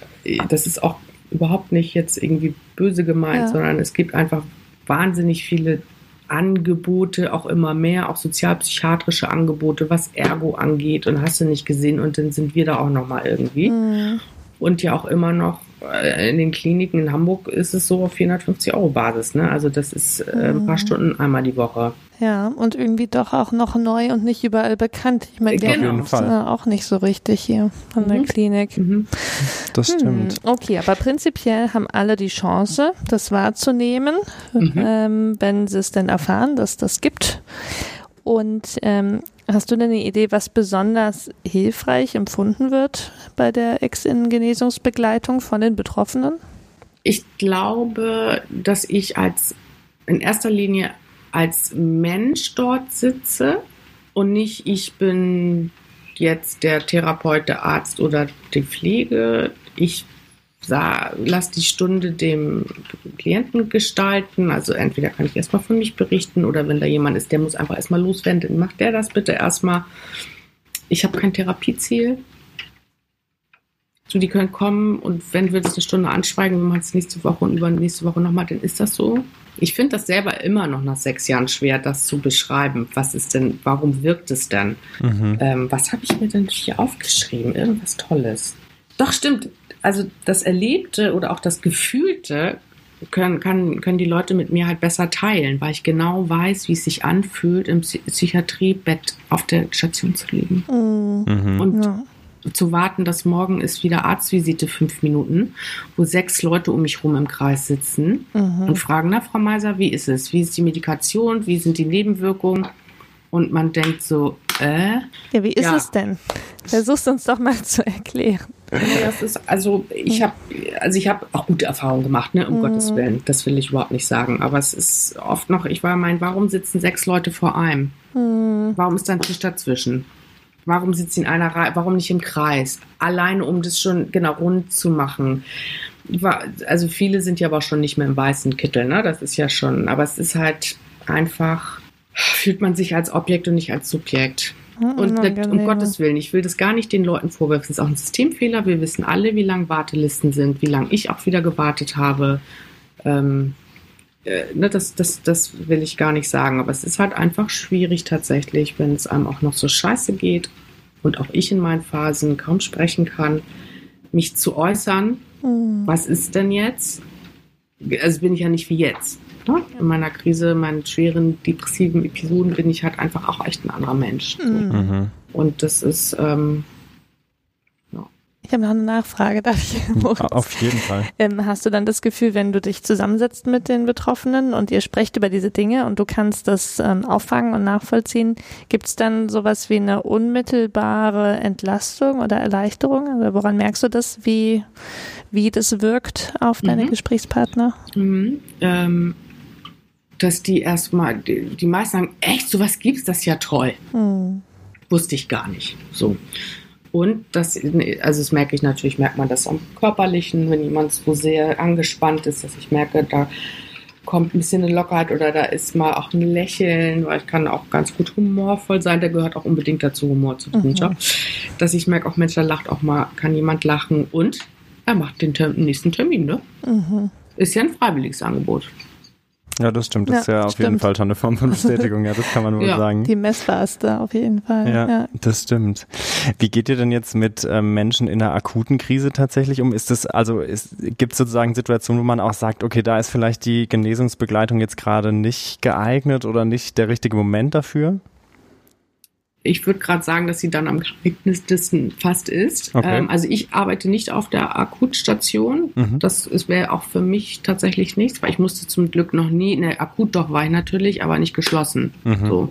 das ist auch überhaupt nicht jetzt irgendwie böse gemeint, ja. sondern es gibt einfach wahnsinnig viele Angebote, auch immer mehr, auch sozialpsychiatrische Angebote, was Ergo angeht und hast du nicht gesehen und dann sind wir da auch nochmal irgendwie. Mhm. Und ja auch immer noch in den Kliniken in Hamburg ist es so auf 450 Euro Basis. Ne? Also das ist äh, ein paar mhm. Stunden einmal die Woche. Ja, und irgendwie doch auch noch neu und nicht überall bekannt. Ich meine, wir genau. haben auch nicht so richtig hier mhm. der Klinik. Mhm. Das hm, stimmt. Okay, aber prinzipiell haben alle die Chance, das wahrzunehmen, mhm. ähm, wenn sie es denn erfahren, dass das gibt. Und ähm, hast du denn eine Idee, was besonders hilfreich empfunden wird bei der Ex-Innengenesungsbegleitung von den Betroffenen? Ich glaube, dass ich als in erster Linie als Mensch dort sitze und nicht ich bin jetzt der Therapeut, der Arzt oder die Pflege. Ich lass die Stunde dem Klienten gestalten. Also entweder kann ich erstmal von mich berichten oder wenn da jemand ist, der muss einfach erstmal loswerden, dann macht der das bitte erstmal. Ich habe kein Therapieziel. so, die können kommen und wenn wir das eine Stunde anschweigen, wir machen es nächste Woche und übernächste Woche nochmal, dann ist das so. Ich finde das selber immer noch nach sechs Jahren schwer, das zu beschreiben. Was ist denn, warum wirkt es denn? Mhm. Ähm, was habe ich mir denn hier aufgeschrieben? Irgendwas Tolles. Doch, stimmt. Also das Erlebte oder auch das Gefühlte können, kann, können die Leute mit mir halt besser teilen, weil ich genau weiß, wie es sich anfühlt, im Psychiatriebett auf der Station zu liegen. Mhm. Und ja. zu warten, dass morgen ist wieder Arztvisite fünf Minuten, wo sechs Leute um mich rum im Kreis sitzen mhm. und fragen, na Frau Meiser, wie ist es? Wie ist die Medikation? Wie sind die Nebenwirkungen? Und man denkt so, äh? Ja, wie ist ja. es denn? Versuch's uns doch mal zu erklären. Das ist, also ich habe also ich habe auch gute Erfahrungen gemacht, ne, um mhm. Gottes Willen. Das will ich überhaupt nicht sagen. Aber es ist oft noch, ich war mein, warum sitzen sechs Leute vor einem? Mhm. Warum ist da ein Tisch dazwischen? Warum sitzt in einer Reihe, warum nicht im Kreis? Alleine, um das schon genau rund zu machen. Also viele sind ja aber auch schon nicht mehr im weißen Kittel, ne? Das ist ja schon, aber es ist halt einfach, fühlt man sich als Objekt und nicht als Subjekt. Und um Gottes Willen, ich will das gar nicht den Leuten vorwerfen. Es ist auch ein Systemfehler. Wir wissen alle, wie lang Wartelisten sind, wie lange ich auch wieder gewartet habe. Ähm, äh, ne, das, das, das will ich gar nicht sagen. Aber es ist halt einfach schwierig tatsächlich, wenn es einem auch noch so scheiße geht und auch ich in meinen Phasen kaum sprechen kann, mich zu äußern. Mhm. Was ist denn jetzt? Also bin ich ja nicht wie jetzt. Ne? In meiner Krise, meinen schweren depressiven Episoden bin ich halt einfach auch echt ein anderer Mensch. Mhm. Und das ist, ähm, ich habe noch eine Nachfrage, darf ich? Auf jeden Fall. Ähm, hast du dann das Gefühl, wenn du dich zusammensetzt mit den Betroffenen und ihr sprecht über diese Dinge und du kannst das ähm, auffangen und nachvollziehen, gibt es dann sowas wie eine unmittelbare Entlastung oder Erleichterung? Also woran merkst du das, wie, wie das wirkt auf deine mhm. Gesprächspartner? Mhm. Ähm, dass die erstmal, die, die meisten sagen, echt, sowas gibt's, das ist ja toll. Hm. Wusste ich gar nicht. So. Und das, also das merke ich natürlich, merkt man das am Körperlichen, wenn jemand so sehr angespannt ist, dass ich merke, da kommt ein bisschen eine Lockerheit oder da ist mal auch ein Lächeln, weil ich kann auch ganz gut humorvoll sein, der gehört auch unbedingt dazu, Humor zu tun, mhm. Dass ich merke, auch Mensch, da lacht auch mal, kann jemand lachen und er macht den nächsten Termin, ne? Mhm. Ist ja ein freiwilliges Angebot. Ja, das stimmt. Das ja, ist ja auf stimmt. jeden Fall schon eine Form von Bestätigung. Ja, das kann man wohl ja. sagen. Die messbarste auf jeden Fall. Ja, ja, das stimmt. Wie geht ihr denn jetzt mit ähm, Menschen in einer akuten Krise tatsächlich um? Ist das, also gibt es sozusagen Situationen, wo man auch sagt, okay, da ist vielleicht die Genesungsbegleitung jetzt gerade nicht geeignet oder nicht der richtige Moment dafür? Ich würde gerade sagen, dass sie dann am geeignetsten fast ist. Okay. Ähm, also ich arbeite nicht auf der Akutstation. Mhm. Das wäre auch für mich tatsächlich nichts, weil ich musste zum Glück noch nie, ne, akut doch war ich natürlich, aber nicht geschlossen. Mhm. So.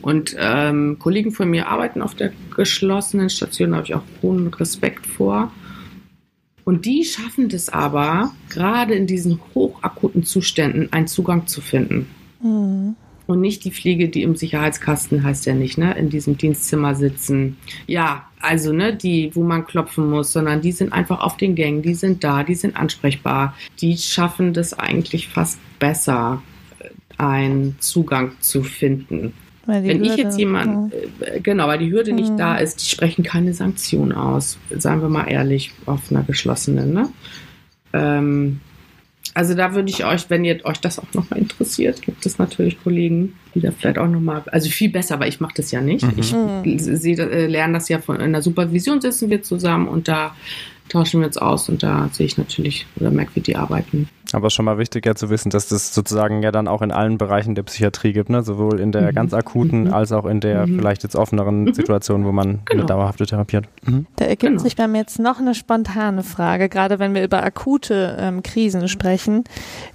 Und ähm, Kollegen von mir arbeiten auf der geschlossenen Station, da habe ich auch hohen Respekt vor. Und die schaffen das aber, gerade in diesen hochakuten Zuständen einen Zugang zu finden. Mhm und nicht die Fliege, die im Sicherheitskasten heißt ja nicht, ne, in diesem Dienstzimmer sitzen. Ja, also ne, die, wo man klopfen muss, sondern die sind einfach auf den Gängen, die sind da, die sind ansprechbar. Die schaffen das eigentlich fast besser, einen Zugang zu finden. Wenn Hürde, ich jetzt jemand, ja. Äh, genau, weil die Hürde mhm. nicht da ist, die sprechen keine Sanktion aus, sagen wir mal ehrlich, auf einer geschlossenen, ne? Ähm, also da würde ich euch, wenn ihr euch das auch nochmal interessiert, gibt es natürlich Kollegen, die da vielleicht auch nochmal, also viel besser, weil ich mache das ja nicht. Mhm. Ich mhm. äh, lerne das ja von in der Supervision sitzen wir zusammen und da tauschen wir uns aus und da sehe ich natürlich oder merke, wie die arbeiten. Aber schon mal wichtig ja zu wissen, dass das sozusagen ja dann auch in allen Bereichen der Psychiatrie gibt, ne? sowohl in der mhm. ganz akuten mhm. als auch in der mhm. vielleicht jetzt offeneren mhm. Situation, wo man genau. eine dauerhafte therapiert. Mhm. Da ergibt genau. sich bei mir jetzt noch eine spontane Frage, gerade wenn wir über akute ähm, Krisen sprechen.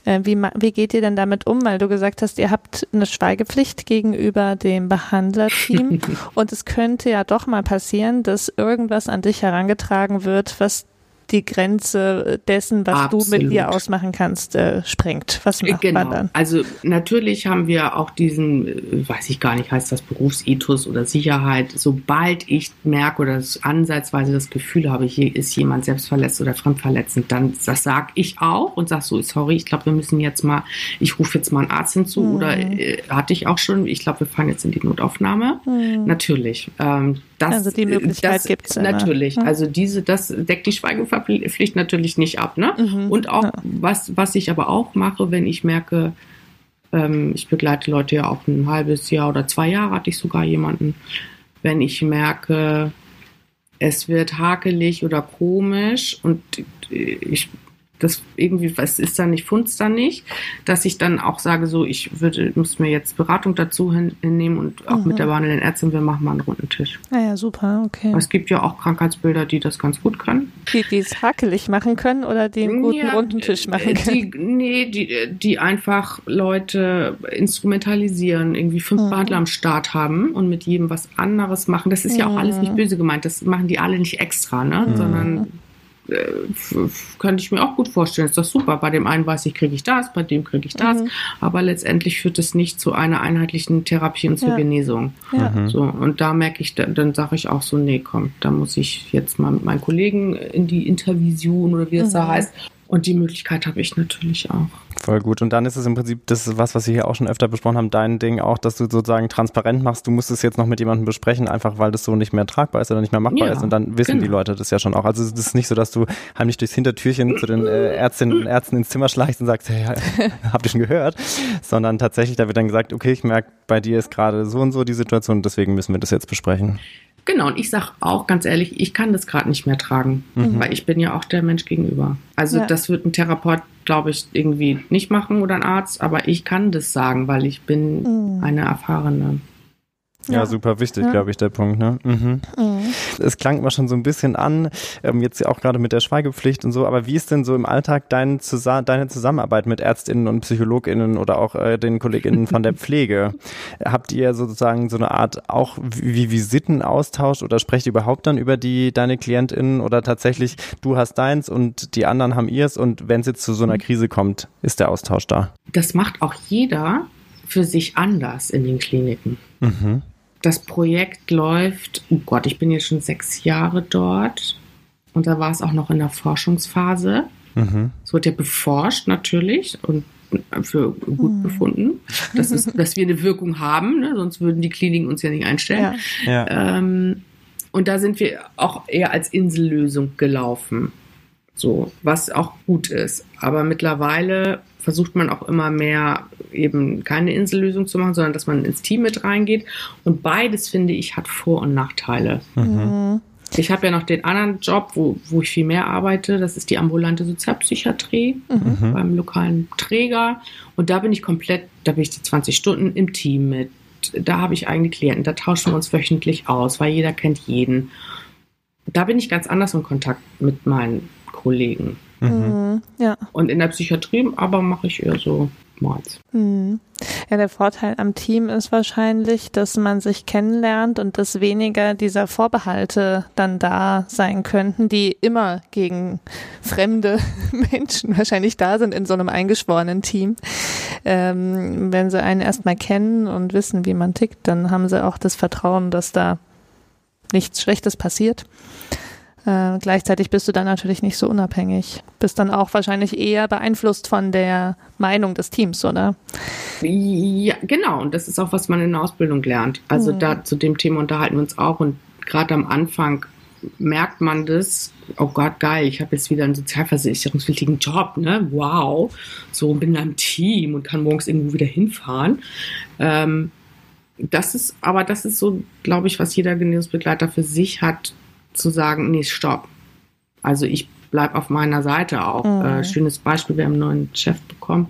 Äh, wie, wie geht ihr denn damit um? Weil du gesagt hast, ihr habt eine Schweigepflicht gegenüber dem Behandlerteam und es könnte ja doch mal passieren, dass irgendwas an dich herangetragen wird, was die Grenze dessen, was Absolut. du mit dir ausmachen kannst, äh, sprengt. Was macht genau. man dann? Also natürlich haben wir auch diesen, äh, weiß ich gar nicht, heißt das Berufsethos oder Sicherheit. Sobald ich merke oder ansatzweise das Gefühl habe, hier ist jemand selbstverletzt oder fremdverletzend, dann das sage ich auch und sage so, sorry, ich glaube, wir müssen jetzt mal, ich rufe jetzt mal einen Arzt hinzu mhm. oder äh, hatte ich auch schon, ich glaube, wir fahren jetzt in die Notaufnahme. Mhm. Natürlich. Ähm, Das, also die Möglichkeit gibt es. Natürlich. Mhm. Also diese, das deckt die Schweigepflicht natürlich nicht ab. Ne? Mhm. Und auch, ja. was, was ich aber auch mache, wenn ich merke, ähm, ich begleite Leute ja auch ein halbes Jahr oder zwei Jahre, hatte ich sogar jemanden, wenn ich merke, es wird hakelig oder komisch und ich das irgendwie, was ist da nicht, funzt da nicht, dass ich dann auch sage, so, ich würde, muss mir jetzt Beratung dazu hinnehmen und auch mhm. mit der behandelnden Ärztin, wir machen mal einen runden Tisch. Ja, ja, super, okay. Es gibt ja auch Krankheitsbilder, die das ganz gut können. Die, die es hakelig machen können oder die einen guten ja, runden Tisch machen können? Die, nee, die, die einfach Leute instrumentalisieren, irgendwie fünf mhm. Behandler am Start haben und mit jedem was anderes machen. Das ist mhm. ja auch alles nicht böse gemeint, das machen die alle nicht extra, ne, mhm. sondern äh, könnte ich mir auch gut vorstellen. Ist doch super. Bei dem einen weiß ich, kriege ich das, bei dem kriege ich das. Mhm. Aber letztendlich führt es nicht zu einer einheitlichen Therapie und zur ja. Genesung. Ja. Mhm. So, und da merke ich, dann, dann sage ich auch so, nee, komm, da muss ich jetzt mal mit meinen Kollegen in die Intervision oder wie es mhm. da heißt und die Möglichkeit habe ich natürlich auch. Voll gut. Und dann ist es im Prinzip, das ist was, was wir hier auch schon öfter besprochen haben, dein Ding auch, dass du sozusagen transparent machst. Du musst es jetzt noch mit jemandem besprechen, einfach weil das so nicht mehr tragbar ist oder nicht mehr machbar ja, ist. Und dann wissen genau. die Leute das ja schon auch. Also es ist nicht so, dass du heimlich durchs Hintertürchen zu den äh, Ärztinnen und Ärzten ins Zimmer schleichst und sagst, hey, habt ihr schon gehört? Sondern tatsächlich, da wird dann gesagt, okay, ich merke, bei dir ist gerade so und so die Situation, deswegen müssen wir das jetzt besprechen. Genau, und ich sage auch ganz ehrlich, ich kann das gerade nicht mehr tragen, mhm. weil ich bin ja auch der Mensch gegenüber. Also ja. das wird ein Therapeut, glaube ich, irgendwie nicht machen oder ein Arzt, aber ich kann das sagen, weil ich bin mhm. eine erfahrene ja, ja super wichtig, ja. glaube ich, der Punkt. Ne? Mhm. Es klang immer schon so ein bisschen an, ähm, jetzt auch gerade mit der Schweigepflicht und so, aber wie ist denn so im Alltag dein Zusa deine Zusammenarbeit mit Ärztinnen und PsychologInnen oder auch äh, den KollegInnen von der Pflege? Habt ihr sozusagen so eine Art auch wie Visitenaustausch oder sprecht ihr überhaupt dann über die deine KlientInnen oder tatsächlich du hast deins und die anderen haben ihrs und wenn es jetzt zu so einer. Krise kommt, ist der Austausch da? Das macht auch jeder für sich anders in den Kliniken. Mhm das Projekt läuft, oh Gott, ich bin jetzt schon sechs Jahre dort und da war es auch noch in der Forschungsphase. Mhm. Es wird ja beforscht natürlich und für gut mhm. befunden, dass, es, dass wir eine Wirkung haben, ne? sonst würden die Kliniken uns ja nicht einstellen. Ja. Ja. Ähm, und da sind wir auch eher als Insellösung gelaufen. So, was auch gut ist. Aber mittlerweile versucht man auch immer mehr eben keine Insellösung zu machen, sondern dass man ins Team mit reingeht. Und beides, finde ich, hat Vor- und Nachteile. Mhm. Ich habe ja noch den anderen Job, wo, wo ich viel mehr arbeite. Das ist die ambulante Sozialpsychiatrie mhm. beim lokalen Träger. Und da bin ich komplett, da bin ich die 20 Stunden im Team mit. Da habe ich eigene Klienten, da tauschen wir uns wöchentlich aus, weil jeder kennt jeden. Da bin ich ganz anders in Kontakt mit meinen Kollegen. Mhm. Ja. Und in der Psychiatrie aber mache ich eher so Mords. Mhm. Ja, der Vorteil am Team ist wahrscheinlich, dass man sich kennenlernt und dass weniger dieser Vorbehalte dann da sein könnten, die immer gegen fremde Menschen wahrscheinlich da sind in so einem eingeschworenen Team. Ähm, wenn sie einen erstmal kennen und wissen, wie man tickt, dann haben sie auch das Vertrauen, dass da nichts Schlechtes passiert. Äh, gleichzeitig bist du dann natürlich nicht so unabhängig. Bist dann auch wahrscheinlich eher beeinflusst von der Meinung des Teams, oder? Ja, genau. Und das ist auch, was man in der Ausbildung lernt. Also mhm. da zu dem Thema unterhalten wir uns auch. Und gerade am Anfang merkt man das, oh Gott, geil, ich habe jetzt wieder einen sozialversicherungspflichtigen Job, ne? Wow. So bin in einem Team und kann morgens irgendwo wieder hinfahren. Ähm, das ist, aber das ist so, glaube ich, was jeder Genesungsbegleiter für sich hat, zu sagen, nee, stopp. Also ich bleibe auf meiner Seite auch. Mhm. Äh, schönes Beispiel, wir haben einen neuen Chef bekommen,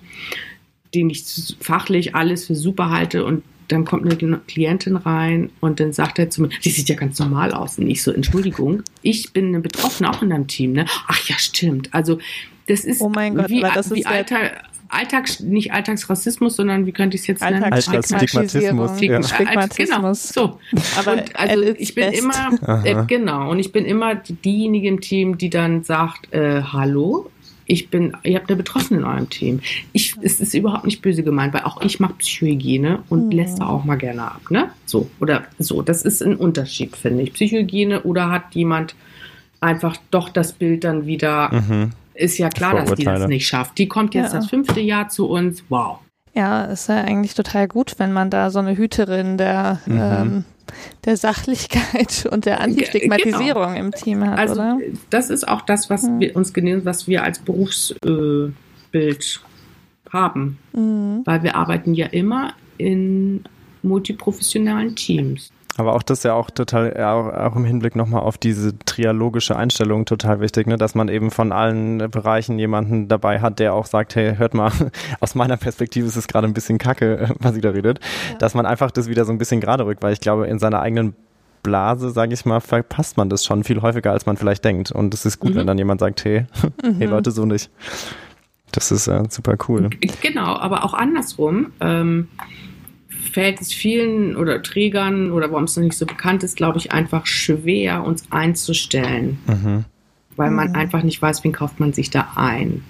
den ich fachlich alles für super halte und dann kommt eine Klientin rein und dann sagt er zu mir, die sieht ja ganz normal aus. Und ich so, Entschuldigung, ich bin eine Betroffene auch in deinem Team, ne? Ach ja, stimmt. Also das ist oh mein Gott, wie, das wie Alter, Alltags, nicht Alltagsrassismus, sondern wie könnte ich es jetzt nennen? Alltagsstigmatismus. Stigmatismus. Genau, so. Aber und also ich bin best. immer, äh, genau, und ich bin immer diejenige im Team, die dann sagt, äh, hallo, ich bin, ihr habt eine Betroffene in eurem Team. Ich, es ist überhaupt nicht böse gemeint, weil auch ich mache Psychohygiene und mhm. lässt da auch mal gerne ab, ne? So, oder so. Das ist ein Unterschied, finde ich. Psychohygiene oder hat jemand einfach doch das Bild dann wieder mhm ist ja klar, dass die das nicht schafft. Die kommt jetzt ja. das fünfte Jahr zu uns. Wow. Ja, ist ja eigentlich total gut, wenn man da so eine Hüterin der, mhm. ähm, der Sachlichkeit und der Antistigmatisierung genau. im Team hat, also, oder? Das ist auch das, was mhm. wir uns genießen, was wir als Berufsbild äh, haben. Mhm. Weil wir arbeiten ja immer in multiprofessionalen Teams. Aber auch das ist ja auch total, auch, auch im Hinblick nochmal auf diese trialogische Einstellung total wichtig, ne? dass man eben von allen Bereichen jemanden dabei hat, der auch sagt, hey, hört mal, aus meiner Perspektive ist es gerade ein bisschen kacke, was ihr da redet, ja. dass man einfach das wieder so ein bisschen gerade rückt, weil ich glaube, in seiner eigenen Blase, sage ich mal, verpasst man das schon viel häufiger, als man vielleicht denkt. Und es ist gut, mhm. wenn dann jemand sagt, hey, mhm. hey Leute, so nicht. Das ist äh, super cool. Genau, aber auch andersrum. Ähm, fällt es vielen oder Trägern oder warum es noch nicht so bekannt ist, glaube ich, einfach schwer, uns einzustellen. Mhm. Weil man mhm. einfach nicht weiß, wen kauft man sich da ein.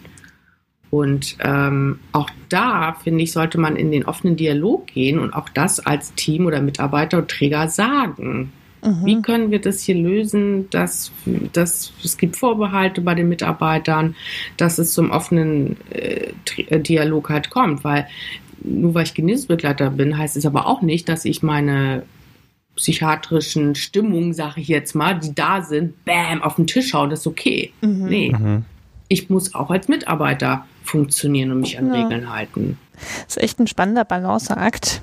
Und ähm, auch da, finde ich, sollte man in den offenen Dialog gehen und auch das als Team oder Mitarbeiter und Träger sagen. Mhm. Wie können wir das hier lösen, dass, dass es gibt Vorbehalte bei den Mitarbeitern, dass es zum offenen äh, Dialog halt kommt, weil nur weil ich Genesungsbegleiter bin, heißt es aber auch nicht, dass ich meine psychiatrischen Stimmungen, sage ich jetzt mal, die da sind, bam, auf den Tisch hauen, das ist okay. Mhm. Nee. Mhm. Ich muss auch als Mitarbeiter funktionieren und mich an ja. Regeln halten. Das ist echt ein spannender Balanceakt.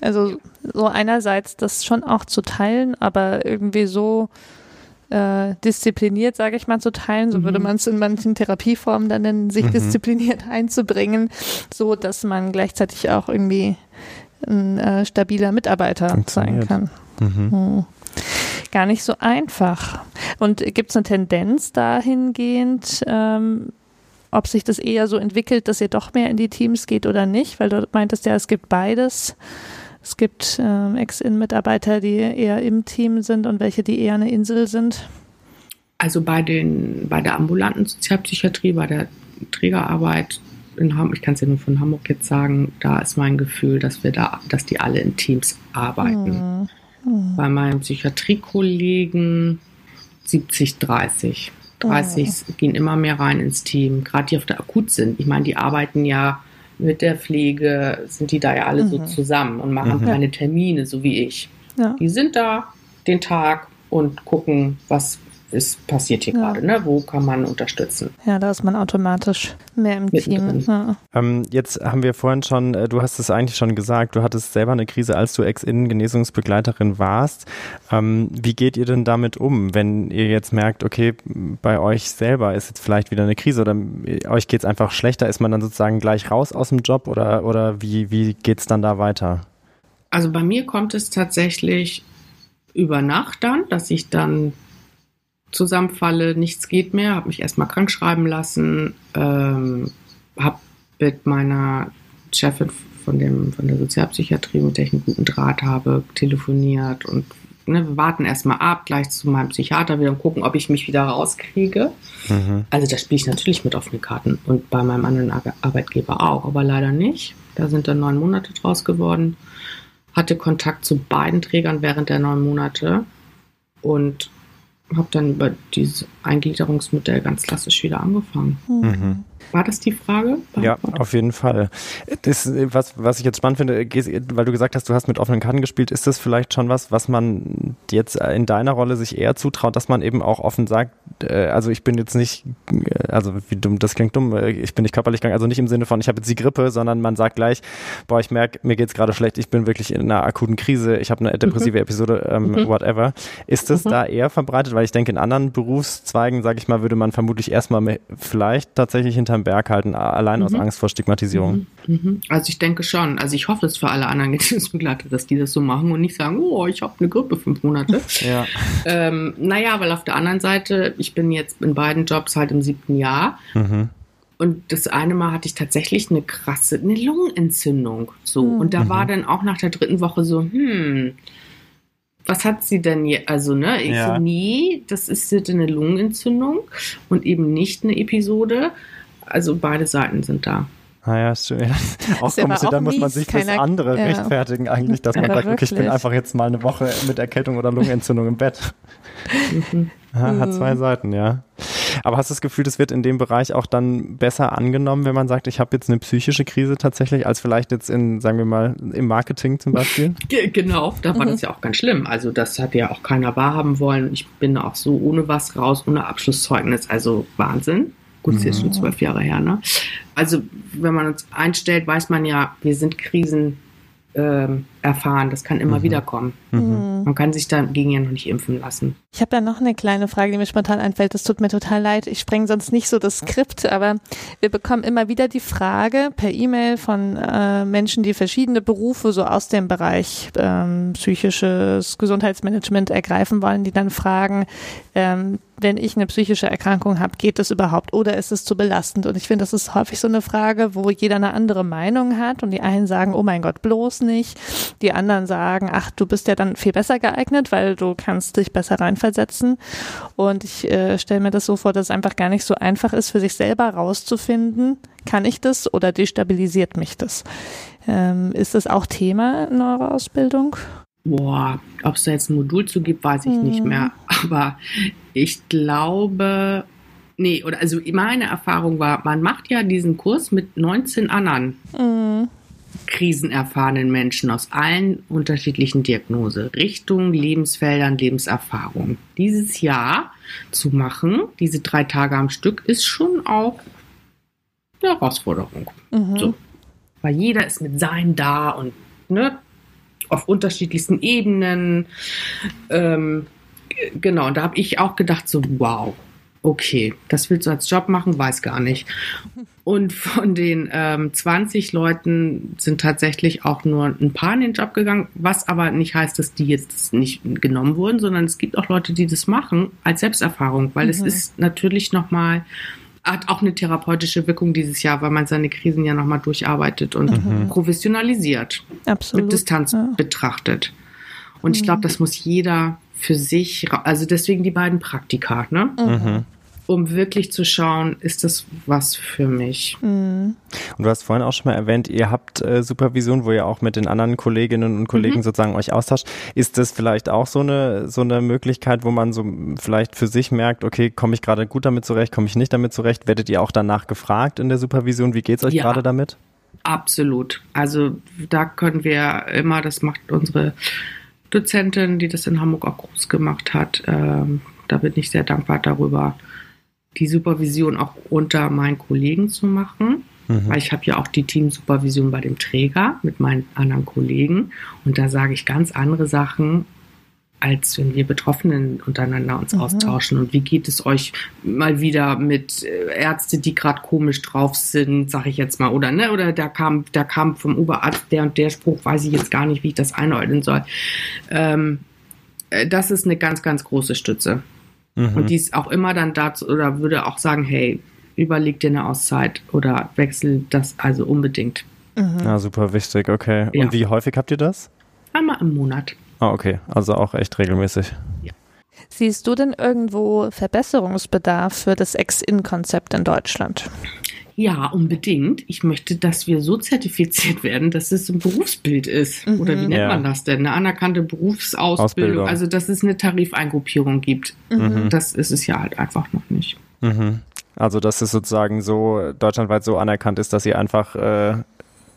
Also so einerseits das schon auch zu teilen, aber irgendwie so äh, diszipliniert, sage ich mal, zu teilen, so mhm. würde man es in manchen Therapieformen dann nennen, sich mhm. diszipliniert einzubringen, so dass man gleichzeitig auch irgendwie ein äh, stabiler Mitarbeiter sein kann. Mhm. Hm. Gar nicht so einfach. Und gibt es eine Tendenz dahingehend, ähm, ob sich das eher so entwickelt, dass ihr doch mehr in die Teams geht oder nicht? Weil du meintest ja, es gibt beides. Es gibt äh, Ex-In-Mitarbeiter, die eher im Team sind und welche, die eher eine Insel sind. Also bei, den, bei der ambulanten Sozialpsychiatrie, bei der Trägerarbeit in Hamburg, ich kann es ja nur von Hamburg jetzt sagen, da ist mein Gefühl, dass wir da, dass die alle in Teams arbeiten. Mhm. Bei meinen Psychiatriekollegen 70, 30. 30 mhm. gehen immer mehr rein ins Team, gerade die auf der Akut sind. Ich meine, die arbeiten ja mit der Pflege sind die da ja alle mhm. so zusammen und machen mhm. keine Termine, so wie ich. Ja. Die sind da den Tag und gucken, was ist passiert hier ja. gerade, ne? Wo kann man unterstützen? Ja, da ist man automatisch mehr im Team. Ja. Ähm, jetzt haben wir vorhin schon, äh, du hast es eigentlich schon gesagt, du hattest selber eine Krise, als du Ex-Innen-Genesungsbegleiterin warst. Ähm, wie geht ihr denn damit um, wenn ihr jetzt merkt, okay, bei euch selber ist jetzt vielleicht wieder eine Krise oder äh, euch geht es einfach schlechter, ist man dann sozusagen gleich raus aus dem Job oder, oder wie, wie geht es dann da weiter? Also bei mir kommt es tatsächlich über Nacht dann, dass ich dann zusammenfalle, nichts geht mehr, habe mich erstmal krank schreiben lassen, ähm, habe mit meiner Chefin von, dem, von der Sozialpsychiatrie, mit der ich einen guten Draht habe, telefoniert und ne, wir warten erstmal ab, gleich zu meinem Psychiater wieder und gucken, ob ich mich wieder rauskriege. Mhm. Also da spiele ich natürlich mit offenen Karten und bei meinem anderen Arbeitgeber auch, aber leider nicht. Da sind dann neun Monate draus geworden. Hatte Kontakt zu beiden Trägern während der neun Monate und habe dann über dieses Eingliederungsmodell ganz klassisch wieder angefangen. Mhm. War das die Frage? Ja, auf jeden Fall. Das, was, was ich jetzt spannend finde, weil du gesagt hast, du hast mit offenen Karten gespielt, ist das vielleicht schon was, was man jetzt in deiner Rolle sich eher zutraut, dass man eben auch offen sagt, äh, also ich bin jetzt nicht, äh, also wie dumm, das klingt dumm, äh, ich bin nicht körperlich krank, also nicht im Sinne von, ich habe jetzt die Grippe, sondern man sagt gleich, boah, ich merke, mir geht's gerade schlecht, ich bin wirklich in einer akuten Krise, ich habe eine depressive mhm. Episode, ähm, mhm. whatever. Ist das mhm. da eher verbreitet? Weil ich denke, in anderen Berufszweigen, sage ich mal, würde man vermutlich erstmal vielleicht tatsächlich hinterm Berg halten, allein aus mhm. Angst vor Stigmatisierung. Mhm. Mhm. Also ich denke schon, also ich hoffe es für alle anderen Genesungsbegleiter, dass die das so machen und nicht sagen, oh, ich habe eine Grippe fünf Monate. ja. Ähm, naja, weil auf der anderen Seite, ich bin jetzt in beiden Jobs halt im siebten Jahr. Mhm. Und das eine Mal hatte ich tatsächlich eine krasse, eine Lungenentzündung. So. Mhm. Und da war mhm. dann auch nach der dritten Woche so, hm, was hat sie denn hier? Also, ne, ich ja. so, nee, das ist eine Lungenentzündung und eben nicht eine Episode. Also beide Seiten sind da. Ah ja, ist schön. Ja. Auch, komisch, auch dann muss man sich fürs andere ja. rechtfertigen eigentlich, dass man sagt, okay, ich bin einfach jetzt mal eine Woche mit Erkältung oder Lungenentzündung im Bett. Mhm. hat zwei Seiten, ja. Aber hast du das Gefühl, das wird in dem Bereich auch dann besser angenommen, wenn man sagt, ich habe jetzt eine psychische Krise tatsächlich, als vielleicht jetzt in, sagen wir mal, im Marketing zum Beispiel? Genau, da war mhm. das ja auch ganz schlimm. Also das hat ja auch keiner wahrhaben wollen. Ich bin auch so ohne was raus, ohne Abschlusszeugnis. Also Wahnsinn. Gut, das ist jetzt schon mhm. zwölf Jahre her, ne? Also, wenn man uns einstellt, weiß man ja, wir sind Krisen ähm, erfahren. Das kann immer mhm. wieder kommen. Mhm. Man kann sich dagegen ja noch nicht impfen lassen. Ich habe ja noch eine kleine Frage, die mir spontan einfällt. Das tut mir total leid. Ich spreng sonst nicht so das Skript, aber wir bekommen immer wieder die Frage per E-Mail von äh, Menschen, die verschiedene Berufe so aus dem Bereich ähm, psychisches Gesundheitsmanagement ergreifen wollen, die dann fragen, ähm, wenn ich eine psychische Erkrankung habe, geht das überhaupt oder ist es zu belastend? Und ich finde, das ist häufig so eine Frage, wo jeder eine andere Meinung hat und die einen sagen, oh mein Gott, bloß nicht. Die anderen sagen, ach, du bist ja dann viel besser geeignet, weil du kannst dich besser reinversetzen. Und ich äh, stelle mir das so vor, dass es einfach gar nicht so einfach ist, für sich selber rauszufinden, kann ich das oder destabilisiert mich das? Ähm, ist das auch Thema in eurer Ausbildung? Boah, ob es da jetzt ein Modul zu gibt, weiß ich hm. nicht mehr. Aber ich glaube, nee, oder also meine Erfahrung war, man macht ja diesen Kurs mit 19 anderen hm. Krisenerfahrenen Menschen aus allen unterschiedlichen Diagnoserichtungen, Lebensfeldern, Lebenserfahrungen. Dieses Jahr zu machen, diese drei Tage am Stück, ist schon auch eine Herausforderung. Mhm. So. Weil jeder ist mit seinem da und ne, auf unterschiedlichsten Ebenen. Ähm, genau, und da habe ich auch gedacht, so, wow, okay, das willst du als Job machen, weiß gar nicht. Und von den ähm, 20 Leuten sind tatsächlich auch nur ein paar in den Job gegangen, was aber nicht heißt, dass die jetzt nicht genommen wurden, sondern es gibt auch Leute, die das machen als Selbsterfahrung, weil mhm. es ist natürlich nochmal hat auch eine therapeutische Wirkung dieses Jahr, weil man seine Krisen ja nochmal durcharbeitet und mhm. professionalisiert, Absolut. mit Distanz ja. betrachtet. Und mhm. ich glaube, das muss jeder für sich, also deswegen die beiden Praktika, ne? Mhm um wirklich zu schauen, ist das was für mich. Mhm. Und du hast vorhin auch schon mal erwähnt, ihr habt äh, Supervision, wo ihr auch mit den anderen Kolleginnen und Kollegen mhm. sozusagen euch austauscht. Ist das vielleicht auch so eine, so eine Möglichkeit, wo man so vielleicht für sich merkt, okay, komme ich gerade gut damit zurecht, komme ich nicht damit zurecht? Werdet ihr auch danach gefragt in der Supervision? Wie geht's euch ja. gerade damit? Absolut. Also da können wir immer, das macht unsere Dozentin, die das in Hamburg auch groß gemacht hat. Ähm, da bin ich sehr dankbar darüber die Supervision auch unter meinen Kollegen zu machen. Mhm. Weil ich habe ja auch die Teamsupervision bei dem Träger mit meinen anderen Kollegen. Und da sage ich ganz andere Sachen, als wenn wir Betroffenen untereinander uns mhm. austauschen. Und wie geht es euch mal wieder mit äh, Ärzte, die gerade komisch drauf sind, sage ich jetzt mal, oder ne? Oder da kam, da kam vom Oberarzt der und der Spruch, weiß ich jetzt gar nicht, wie ich das einordnen soll. Ähm, äh, das ist eine ganz, ganz große Stütze. Mhm. Und die ist auch immer dann dazu oder würde auch sagen, hey, überleg dir eine Auszeit oder wechsel das also unbedingt. Mhm. Ja, super wichtig, okay. Ja. Und wie häufig habt ihr das? Einmal im Monat. Ah, okay. Also auch echt regelmäßig. Ja. Siehst du denn irgendwo Verbesserungsbedarf für das Ex-In-Konzept in Deutschland? Ja, unbedingt. Ich möchte, dass wir so zertifiziert werden, dass es ein Berufsbild ist. Mhm. Oder wie nennt ja. man das denn? Eine anerkannte Berufsausbildung. Ausbildung. Also, dass es eine Tarifeingruppierung gibt. Mhm. Das ist es ja halt einfach noch nicht. Mhm. Also, dass es sozusagen so deutschlandweit so anerkannt ist, dass ihr einfach, äh,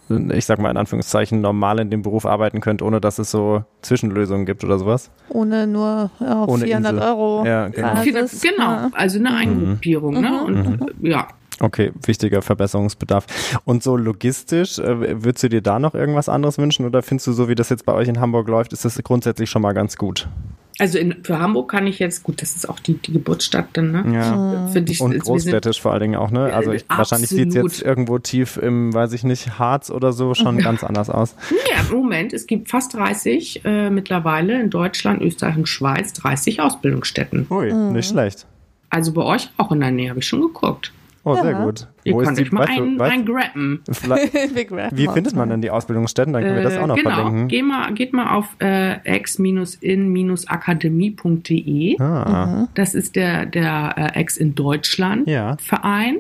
ich sag mal in Anführungszeichen, normal in dem Beruf arbeiten könnt, ohne dass es so Zwischenlösungen gibt oder sowas? Ohne nur ja, Ohne 400 Insel. Euro. Ja, genau. genau. Also eine mhm. Eingruppierung. Ne? Mhm. Und, ja, Okay, wichtiger Verbesserungsbedarf. Und so logistisch, äh, würdest du dir da noch irgendwas anderes wünschen oder findest du, so wie das jetzt bei euch in Hamburg läuft, ist das grundsätzlich schon mal ganz gut? Also in, für Hamburg kann ich jetzt, gut, das ist auch die, die Geburtsstadt dann, ne? Ja. Find ich, Und großstädtisch sind, vor allen Dingen auch, ne? Also ich, wahrscheinlich sieht es jetzt irgendwo tief im, weiß ich nicht, Harz oder so schon ja. ganz anders aus. Ja, im Moment, es gibt fast 30 äh, mittlerweile in Deutschland, Österreich und Schweiz, 30 Ausbildungsstätten. Ui, mhm. nicht schlecht. Also bei euch auch in der Nähe, habe ich schon geguckt. Oh, sehr gut. Ihr Wo könnt euch mal ein, weißt, ein grappen. Wie findet man denn die Ausbildungsstätten? Dann können wir das auch noch genau. verlinken. Geht mal, geht mal auf äh, ex-in-akademie.de. Ah. Mhm. Das ist der, der äh, Ex in Deutschland ja. Verein.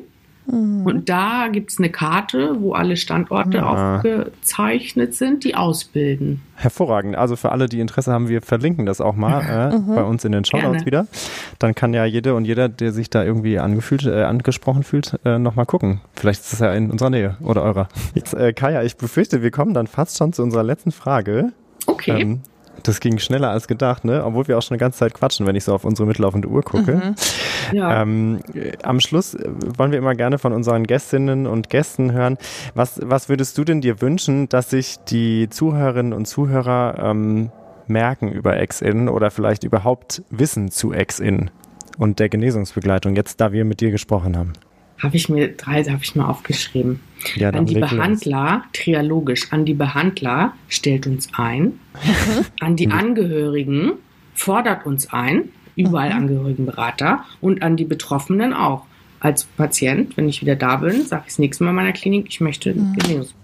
Mhm. Und da gibt es eine Karte, wo alle Standorte ah. aufgezeichnet sind, die ausbilden. Hervorragend. Also für alle, die Interesse haben, wir verlinken das auch mal äh, mhm. bei uns in den Shoutouts wieder. Dann kann ja jede und jeder, der sich da irgendwie angefühlt, äh, angesprochen fühlt, äh, nochmal gucken. Vielleicht ist es ja in unserer Nähe oder eurer. Jetzt, äh, Kaya, ich befürchte, wir kommen dann fast schon zu unserer letzten Frage. Okay. Ähm, das ging schneller als gedacht, ne? Obwohl wir auch schon eine ganze Zeit quatschen, wenn ich so auf unsere mitlaufende Uhr gucke. Mhm. Ja. Ähm, am Schluss äh, wollen wir immer gerne von unseren Gästinnen und Gästen hören. Was, was würdest du denn dir wünschen, dass sich die Zuhörerinnen und Zuhörer ähm, merken über Ex-In oder vielleicht überhaupt wissen zu Ex-In und der Genesungsbegleitung, jetzt da wir mit dir gesprochen haben? Habe ich mir drei, habe ich mal aufgeschrieben. Ja, an die Behandler, trialogisch, an die Behandler stellt uns ein, an die Angehörigen fordert uns ein, überall mhm. Angehörigenberater und an die Betroffenen auch. Als Patient, wenn ich wieder da bin, sage ich das nächste Mal in meiner Klinik, ich möchte mhm. Genesung.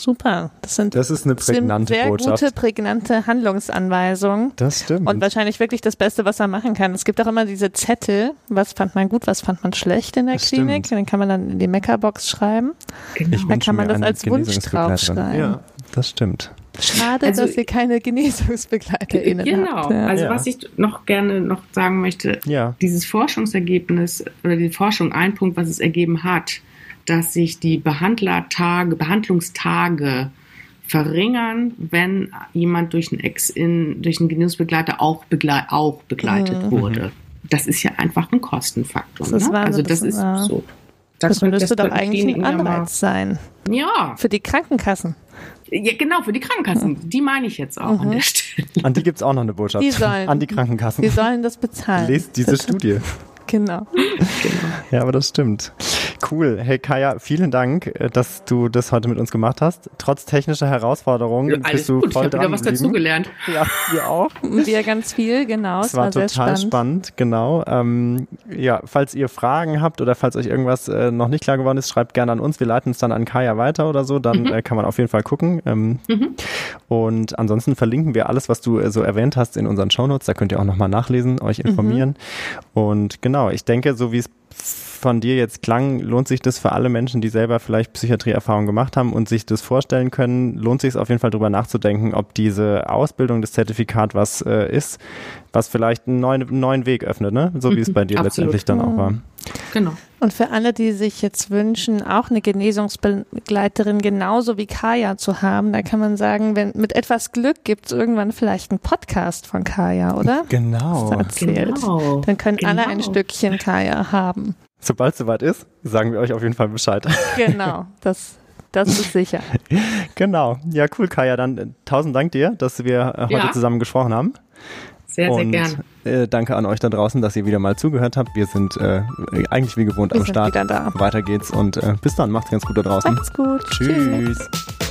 Super. Das sind das ist eine prägnante sehr Botschaft. gute, prägnante Handlungsanweisungen. Das stimmt. Und wahrscheinlich wirklich das Beste, was er machen kann. Es gibt auch immer diese Zettel, was fand man gut, was fand man schlecht in der das Klinik. Stimmt. Den kann man dann in die Meckerbox schreiben. Genau. Dann kann man das als Wunsch draufschreiben. Ja, das stimmt. Schade, also, dass ihr keine GenesungsbegleiterInnen genau. habt. Genau. Ja. Also ja. was ich noch gerne noch sagen möchte, ja. dieses Forschungsergebnis oder die Forschung, ein Punkt, was es ergeben hat, dass sich die Behandlertage, Behandlungstage verringern, wenn jemand durch einen Ex in, durch einen Genesungsbegleiter auch, begleit, auch begleitet mhm. wurde. Das ist ja einfach ein Kostenfaktor. Das ne? Also das, das ist ja. so. Das, das müsste doch eigentlich ein Anreiz sein. Ja. Für die Krankenkassen. Ja, genau, für die Krankenkassen. Mhm. Die meine ich jetzt auch mhm. an der Stelle. An die gibt es auch noch eine Botschaft. Die sollen, an die Krankenkassen. Die sollen das bezahlen. Lest diese Studie. Genau. genau. Ja, aber das stimmt. Cool. Hey Kaya, vielen Dank, äh, dass du das heute mit uns gemacht hast. Trotz technischer Herausforderungen ja, bist du gut. voll ich dran wieder was dazugelernt. Ja, wir auch. Wir ganz viel, genau. Es war, war total spannend. spannend. genau. Ähm, ja, falls ihr Fragen habt oder falls euch irgendwas äh, noch nicht klar geworden ist, schreibt gerne an uns. Wir leiten es dann an Kaya weiter oder so. Dann mhm. äh, kann man auf jeden Fall gucken. Ähm, mhm. Und ansonsten verlinken wir alles, was du äh, so erwähnt hast, in unseren Shownotes. Da könnt ihr auch nochmal nachlesen, euch informieren. Mhm. Und genau, ich denke, so wie es von dir jetzt klang, lohnt sich das für alle Menschen, die selber vielleicht Psychiatrieerfahrung gemacht haben und sich das vorstellen können, lohnt sich es auf jeden Fall darüber nachzudenken, ob diese Ausbildung, das Zertifikat was äh, ist, was vielleicht einen neuen, neuen Weg öffnet, ne? so wie es bei dir Absolut. letztendlich dann auch war. Genau. Und für alle, die sich jetzt wünschen, auch eine Genesungsbegleiterin genauso wie Kaya zu haben, da kann man sagen, wenn mit etwas Glück gibt es irgendwann vielleicht einen Podcast von Kaya, oder? Genau. Erzählt. Genau. Dann können genau. alle ein Stückchen Kaya haben. Sobald es soweit ist, sagen wir euch auf jeden Fall Bescheid. Genau, das, das ist sicher. genau. Ja, cool, Kaya. Dann äh, tausend Dank dir, dass wir äh, heute ja. zusammen gesprochen haben. Sehr, sehr gern. Äh, danke an euch da draußen, dass ihr wieder mal zugehört habt. Wir sind äh, eigentlich wie gewohnt wir am Start. Wieder da. Weiter geht's und äh, bis dann. Macht's ganz gut da draußen. Macht's gut. Tschüss. Tschüss.